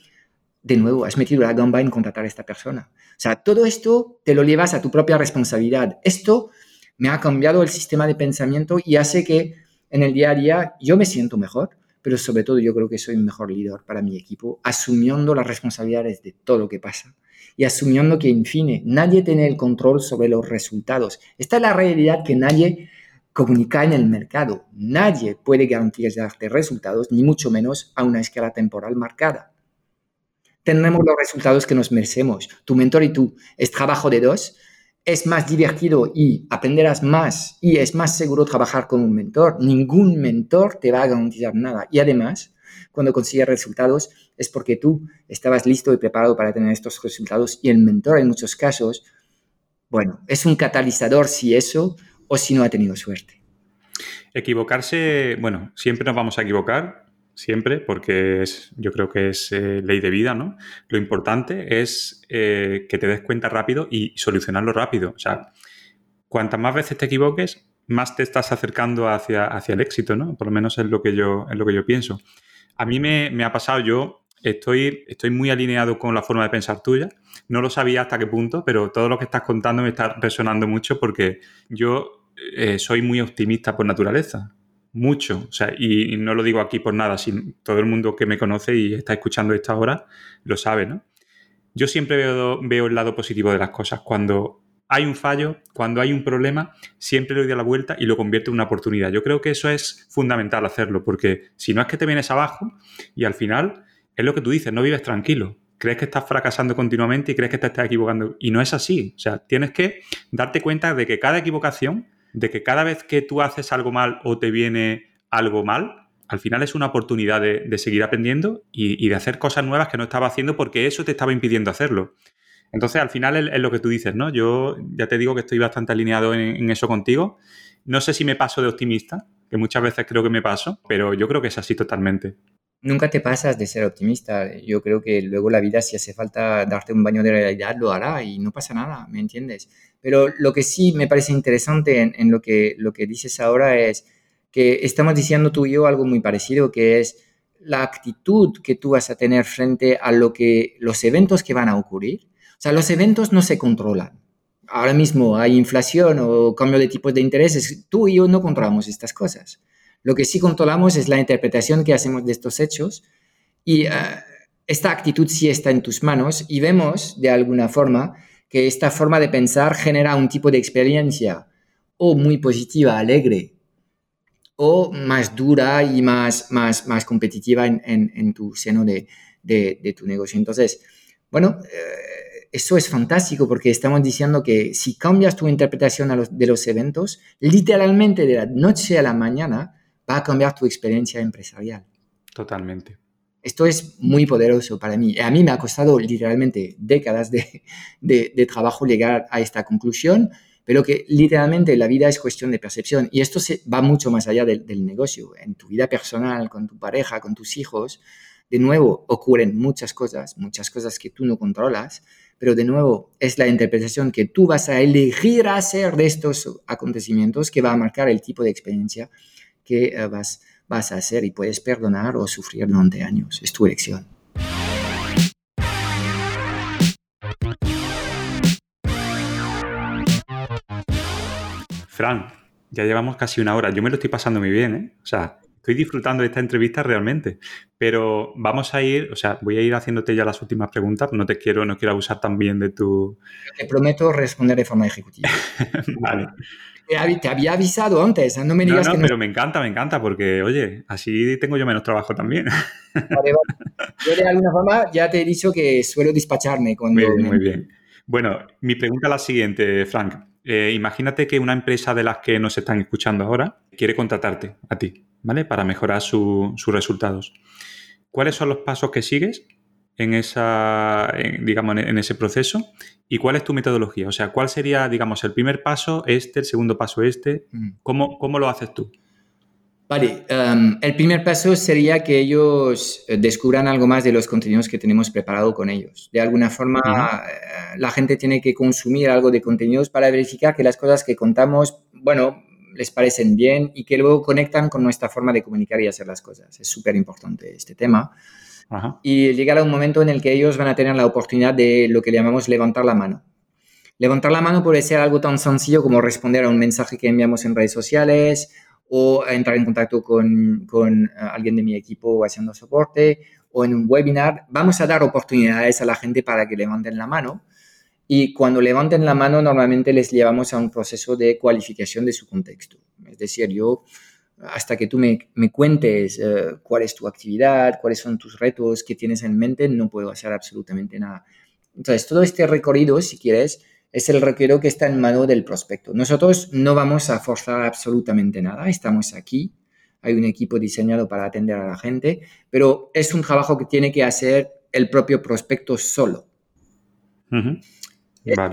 de nuevo, has metido la gamba en contratar a esta persona. O sea, todo esto te lo llevas a tu propia responsabilidad. Esto me ha cambiado el sistema de pensamiento y hace que en el día a día yo me siento mejor pero sobre todo yo creo que soy un mejor líder para mi equipo, asumiendo las responsabilidades de todo lo que pasa y asumiendo que, en fin, nadie tiene el control sobre los resultados. Esta es la realidad que nadie comunica en el mercado. Nadie puede garantizarte resultados, ni mucho menos a una escala temporal marcada. Tenemos los resultados que nos merecemos. Tu mentor y tú es trabajo de dos, es más divertido y aprenderás más y es más seguro trabajar con un mentor. Ningún mentor te va a garantizar nada. Y además, cuando consigues resultados es porque tú estabas listo y preparado para tener estos resultados y el mentor en muchos casos, bueno, es un catalizador si eso o si no ha tenido suerte. Equivocarse, bueno, siempre nos vamos a equivocar, siempre, porque es, yo creo que es eh, ley de vida, ¿no? Lo importante es eh, que te des cuenta rápido y solucionarlo rápido. O sea, cuantas más veces te equivoques, más te estás acercando hacia, hacia el éxito, ¿no? Por lo menos es lo que yo, es lo que yo pienso. A mí me, ha pasado, yo estoy, estoy muy alineado con la forma de pensar tuya. No lo sabía hasta qué punto, pero todo lo que estás contando me está resonando mucho porque yo eh, soy muy optimista por naturaleza mucho. O sea, y, no lo digo aquí por nada, sino todo el mundo que me conoce y está escuchando esta hora lo sabe, ¿no? Yo siempre veo, veo el lado positivo de las cosas. Cuando hay un fallo, cuando hay un problema, siempre le doy la vuelta y lo convierto en una oportunidad. Yo creo que eso es fundamental hacerlo, porque si no es que te vienes abajo y al final es lo que tú dices, no vives tranquilo. Crees que estás fracasando continuamente y crees que te estás equivocando. Y no es así. O sea, tienes que darte cuenta de que cada equivocación de que cada vez que tú haces algo mal o te viene algo mal, al final es una oportunidad de, seguir aprendiendo y, de hacer cosas nuevas que no estaba haciendo porque eso te estaba impidiendo hacerlo. Entonces, al final es, lo que tú dices, ¿no? Yo ya te digo que estoy bastante alineado en, eso contigo. No sé si me paso de optimista, que muchas veces creo que me paso, pero yo creo que es así totalmente. Nunca te pasas de ser optimista. Yo creo que luego la vida, si hace falta darte un baño de realidad, lo hará y no pasa nada, ¿me entiendes? Pero lo que sí me parece interesante en, lo, que, lo que dices ahora es que estamos diciendo tú y yo algo muy parecido, que es la actitud que tú vas a tener frente a lo que, los eventos que van a ocurrir. O sea, los eventos no se controlan. Ahora mismo hay inflación o cambio de tipos de intereses. Tú y yo no controlamos estas cosas. Lo que sí controlamos es la interpretación que hacemos de estos hechos y eh, esta actitud sí está en tus manos y vemos de alguna forma que esta forma de pensar genera un tipo de experiencia o muy positiva, alegre, o más dura y más, más, más competitiva en, tu seno de, tu negocio. Entonces, bueno, eh, eso es fantástico porque estamos diciendo que si cambias tu interpretación de los eventos, literalmente de la noche a la mañana, va a cambiar tu experiencia empresarial. Totalmente. Esto es muy poderoso para mí. A mí me ha costado literalmente décadas de, de, trabajo llegar a esta conclusión, pero que literalmente la vida es cuestión de percepción y esto se, va mucho más allá del, del negocio. En tu vida personal, con tu pareja, con tus hijos, de nuevo ocurren muchas cosas, muchas cosas que tú no controlas, pero de nuevo es la interpretación que tú vas a elegir hacer de estos acontecimientos que va a marcar el tipo de experiencia que eh, vas, vas a hacer y puedes perdonar o sufrir durante años. Es tu elección. Fran, ya llevamos casi una hora. Yo me lo estoy pasando muy bien, ¿eh? O sea, estoy disfrutando de esta entrevista realmente. Pero vamos a ir, o sea, voy a ir haciéndote ya las últimas preguntas. No te quiero, no quiero abusar también de tu. Te prometo responder de forma ejecutiva. vale te había avisado antes, no me digas no, no, pero me encanta, me encanta, porque, oye, así tengo yo menos trabajo también. Yo de alguna forma ya te he dicho que suelo despacharme cuando... Muy bien, muy bien. Bueno, mi pregunta es la siguiente, Frank. Eh, imagínate que una empresa de las que nos están escuchando ahora quiere contratarte a ti, ¿vale? Para mejorar sus resultados. ¿Cuáles son los pasos que sigues en, esa, digamos, en ese proceso y cuál es tu metodología. O sea, cuál sería, digamos, el primer paso este, el segundo paso este. Mm. ¿Cómo, cómo lo haces tú? Vale, em, el primer paso sería que ellos eh, descubran algo más de los contenidos que tenemos preparado con ellos. De alguna forma, eh, la gente tiene que consumir algo de contenidos para verificar que las cosas que contamos, bueno, les parecen bien y que luego conectan con nuestra forma de comunicar y hacer las cosas. Es súper importante este tema. Y llegará un momento en el que ellos van a tener la oportunidad de lo que llamamos levantar la mano. Levantar la mano puede ser algo tan sencillo como responder a un mensaje que enviamos en redes sociales o entrar en contacto con, con eh, alguien de mi equipo haciendo soporte o en un webinar. Vamos a dar oportunidades a la gente para que levanten la mano. Y cuando levanten la mano, normalmente les llevamos a un proceso de cualificación de su contexto. Es decir, yo hasta que tú me, cuentes eh, cuál es tu actividad, cuáles son tus retos, qué tienes en mente, no puedo hacer absolutamente nada. Entonces, todo este recorrido, si quieres, es el recorrido que está en mano del prospecto. Nosotros no vamos a forzar absolutamente nada, estamos aquí, hay un equipo diseñado para atender a la gente, pero es un trabajo que tiene que hacer el propio prospecto solo.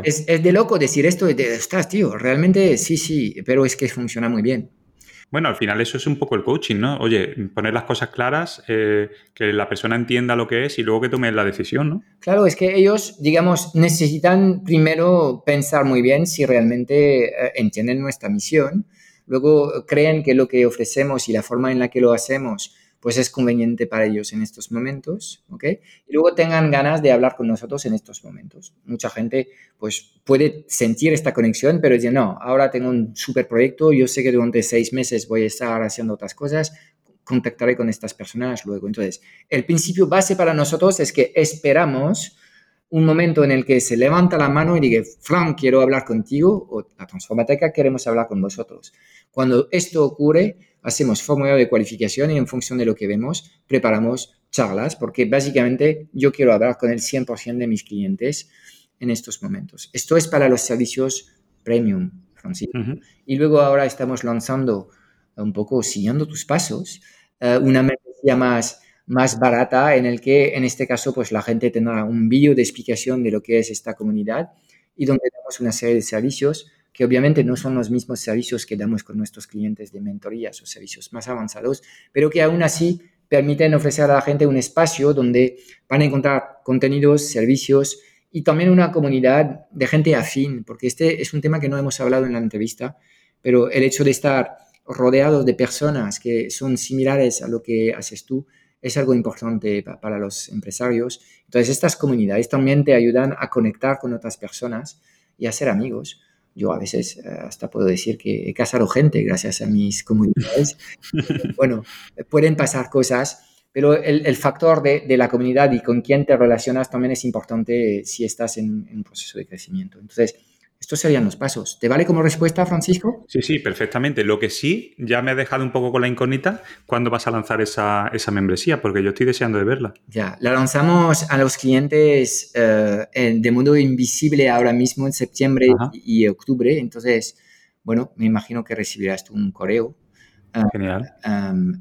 Es, de loco decir esto, de, estás, tío, realmente sí, sí, pero es que funciona muy bien. Bueno, al final eso es un poco el coaching, ¿no? Oye, poner las cosas claras, eh, que la persona entienda lo que es y luego que tome la decisión, ¿no? Claro, es que ellos, digamos, necesitan primero pensar muy bien si realmente eh, entienden nuestra misión, luego creen que lo que ofrecemos y la forma en la que lo hacemos pues es conveniente para ellos en estos momentos, ¿ok? Y luego tengan ganas de hablar con nosotros en estos momentos. Mucha gente, pues, puede sentir esta conexión, pero dice, no, ahora tengo un super proyecto, yo sé que durante seis meses voy a estar haciendo otras cosas, contactaré con estas personas luego. Entonces, el principio base para nosotros es que esperamos un momento en el que se levanta la mano y diga, Frank, quiero hablar contigo, o la Transformateca, queremos hablar con vosotros. Cuando esto ocurre, hacemos formulario de cualificación y en función de lo que vemos, preparamos charlas, porque básicamente yo quiero hablar con el 100% de mis clientes en estos momentos. Esto es para los servicios premium, Francisco. Y luego ahora estamos lanzando, un poco siguiendo tus pasos, eh, una membresía más, más barata en el que, en este caso, pues la gente tendrá un vídeo de explicación de lo que es esta comunidad y donde tenemos una serie de servicios que obviamente no son los mismos servicios que damos con nuestros clientes de mentorías o servicios más avanzados, pero que aún así permiten ofrecer a la gente un espacio donde van a encontrar contenidos, servicios y también una comunidad de gente afín, porque este es un tema que no hemos hablado en la entrevista, pero el hecho de estar rodeados de personas que son similares a lo que haces tú es algo importante para los empresarios. Entonces, estas comunidades también te ayudan a conectar con otras personas y a ser amigos. Yo a veces eh, hasta puedo decir que he casado gente gracias a mis comunidades. bueno, pueden pasar cosas, pero el, factor de, la comunidad y con quién te relacionas también es importante si estás en, en un proceso de crecimiento. Entonces, estos serían los pasos. ¿Te vale como respuesta, Francisco? Sí, sí, perfectamente. Lo que sí, ya me ha dejado un poco con la incógnita, ¿cuándo vas a lanzar esa, membresía? Porque yo estoy deseando de verla. Ya, la lanzamos a los clientes eh, de modo invisible ahora mismo en septiembre y, octubre. Entonces, bueno, me imagino que recibirás tú un correo. Ah, Genial.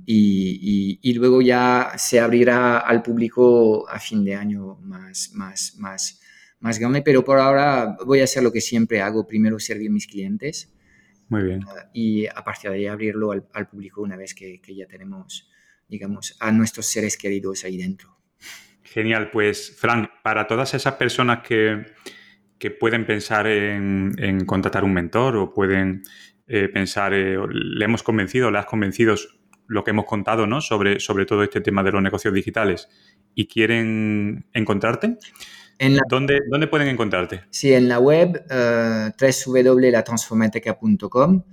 y, y, luego ya se abrirá al público a fin de año más, más, más más grande, pero por ahora voy a hacer lo que siempre hago, primero servir a mis clientes. Muy bien. Ah, y a partir de ahí abrirlo al, público una vez que, ya tenemos, digamos, a nuestros seres queridos ahí dentro. Genial, pues Frank, para todas esas personas que, que pueden pensar en, en, contratar un mentor o pueden eh, pensar, eh, le hemos convencido, le has convencido lo que hemos contado ¿no? sobre, sobre todo este tema de los negocios digitales y quieren encontrarte, ¿Dónde, ¿Dónde, pueden encontrarte? Sí, en la web uh, www.latransformateca.com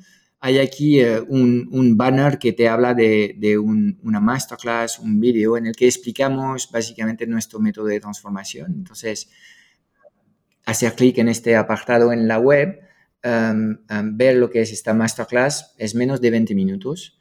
hay aquí eh, un, un, banner que te habla de, de un, una masterclass, un vídeo en el que explicamos básicamente nuestro método de transformación. Entonces, hacer clic en este apartado en la web, um, um, ver lo que es esta masterclass, es menos de 20 minutos.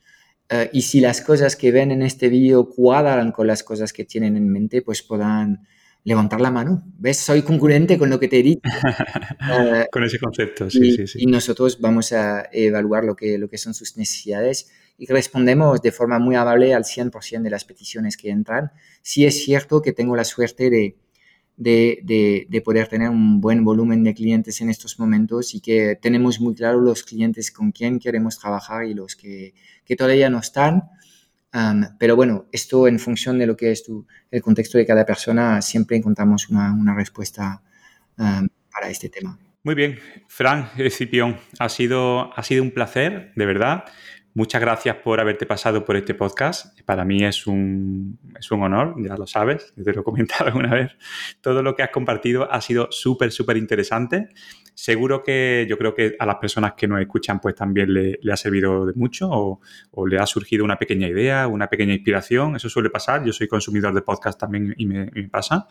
Uh, y si las cosas que ven en este vídeo cuadran con las cosas que tienen en mente, pues puedan levantar la mano. ¿Ves? Soy concurrente con lo que te he dicho. Eh, con ese concepto, sí, y, sí, sí. Y nosotros vamos a evaluar lo que, lo que son sus necesidades y respondemos de forma muy amable al 100% de las peticiones que entran. Sí es cierto que tengo la suerte de, de, de, poder tener un buen volumen de clientes en estos momentos y que tenemos muy claro los clientes con quien queremos trabajar y los que, que todavía no están pero bueno, esto en función de lo que es tu, el contexto de cada persona, siempre encontramos una, una respuesta para este tema. Muy bien, Fran Cipión, ha sido, ha sido un placer, de verdad. Muchas gracias por haberte pasado por este podcast. Para mí es un, es un honor, ya lo sabes, te lo he comentado alguna vez. Todo lo que has compartido ha sido súper, súper interesante. Seguro que yo creo que a las personas que nos escuchan pues también le, ha servido de mucho o, le ha surgido una pequeña idea, una pequeña inspiración. Eso suele pasar. Yo soy consumidor de podcast también y me, pasa.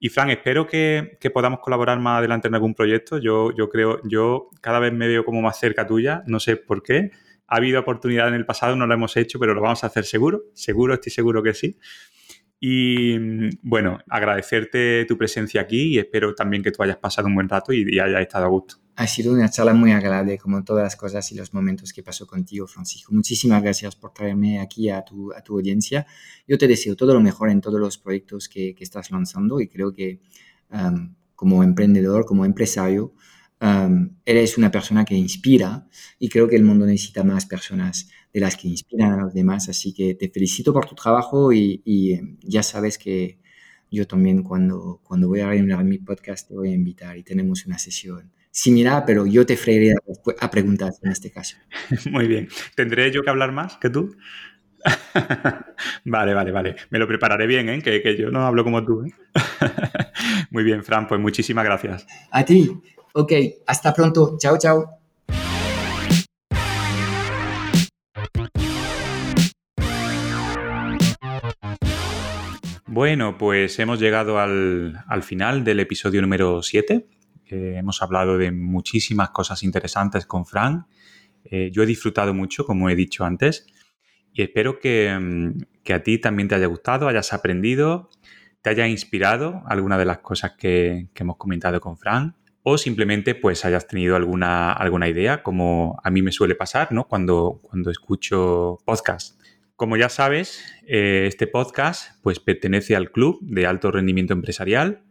Y Fran, espero que, que, podamos colaborar más adelante en algún proyecto. Yo, yo creo, yo cada vez me veo como más cerca tuya, no sé por qué ha habido oportunidad en el pasado, no lo hemos hecho, pero lo vamos a hacer seguro. Seguro, estoy seguro que sí. Y bueno, agradecerte tu presencia aquí y espero también que tú hayas pasado un buen rato y, hayas estado a gusto. Ha sido una charla muy agradable, como todas las cosas y los momentos que pasó contigo, Francisco. Muchísimas gracias por traerme aquí a tu, a tu audiencia. Yo te deseo todo lo mejor en todos los proyectos que, que estás lanzando y creo que um, como emprendedor, como empresario, eres una persona que inspira y creo que el mundo necesita más personas de las que inspiran a los demás. Así que te felicito por tu trabajo y, eh, ya sabes que yo también cuando, cuando voy a reunir mi podcast te voy a invitar y tenemos una sesión similar, pero yo te freiré a, preguntas en este caso. Muy bien. ¿Tendré yo que hablar más que tú? vale, vale, vale. Me lo prepararé bien, ¿eh? que, que yo no hablo como tú. ¿eh? Muy bien, Fran, pues muchísimas gracias. A ti. Ok, hasta pronto. Chao, chao. Bueno, pues hemos llegado al, final del episodio número 7. hemos hablado de muchísimas cosas interesantes con Frank. Eh, yo he disfrutado mucho, como he dicho antes, y espero que, mm, a ti también te haya gustado, hayas aprendido, te haya inspirado alguna de las cosas que, que hemos comentado con Frank o simplemente pues hayas tenido alguna, alguna idea, como a mí me suele pasar ¿no? cuando, cuando escucho podcast. Como ya sabes, eh, este podcast pues, pertenece al Club de Alto Rendimiento Empresarial,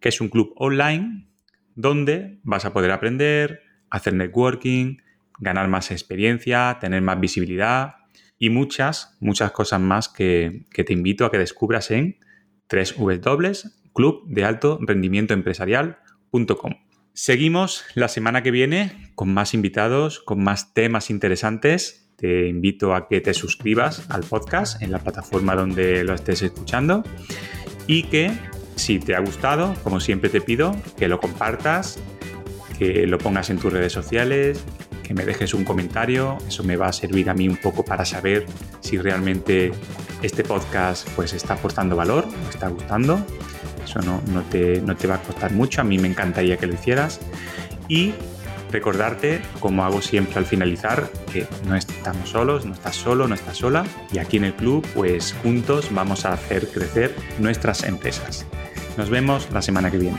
que es un club online donde vas a poder aprender, hacer networking, ganar más experiencia, tener más visibilidad y muchas, muchas cosas más que, te invito a que descubras en www.clubdealtorendimientoempresarial.com. Seguimos la semana que viene con más invitados, con más temas interesantes. Te invito a que te suscribas al podcast en la plataforma donde lo estés escuchando y que si te ha gustado, como siempre te pido, que lo compartas, que lo pongas en tus redes sociales, que me dejes un comentario, eso me va a servir a mí un poco para saber si realmente este podcast pues está aportando valor, está gustando. Eso no, no, te, no te va a costar mucho, a mí me encantaría que lo hicieras. Y recordarte, como hago siempre al finalizar, que no estamos solos, no estás solo, no estás sola. Y aquí en el club, pues juntos vamos a hacer crecer nuestras empresas. Nos vemos la semana que viene.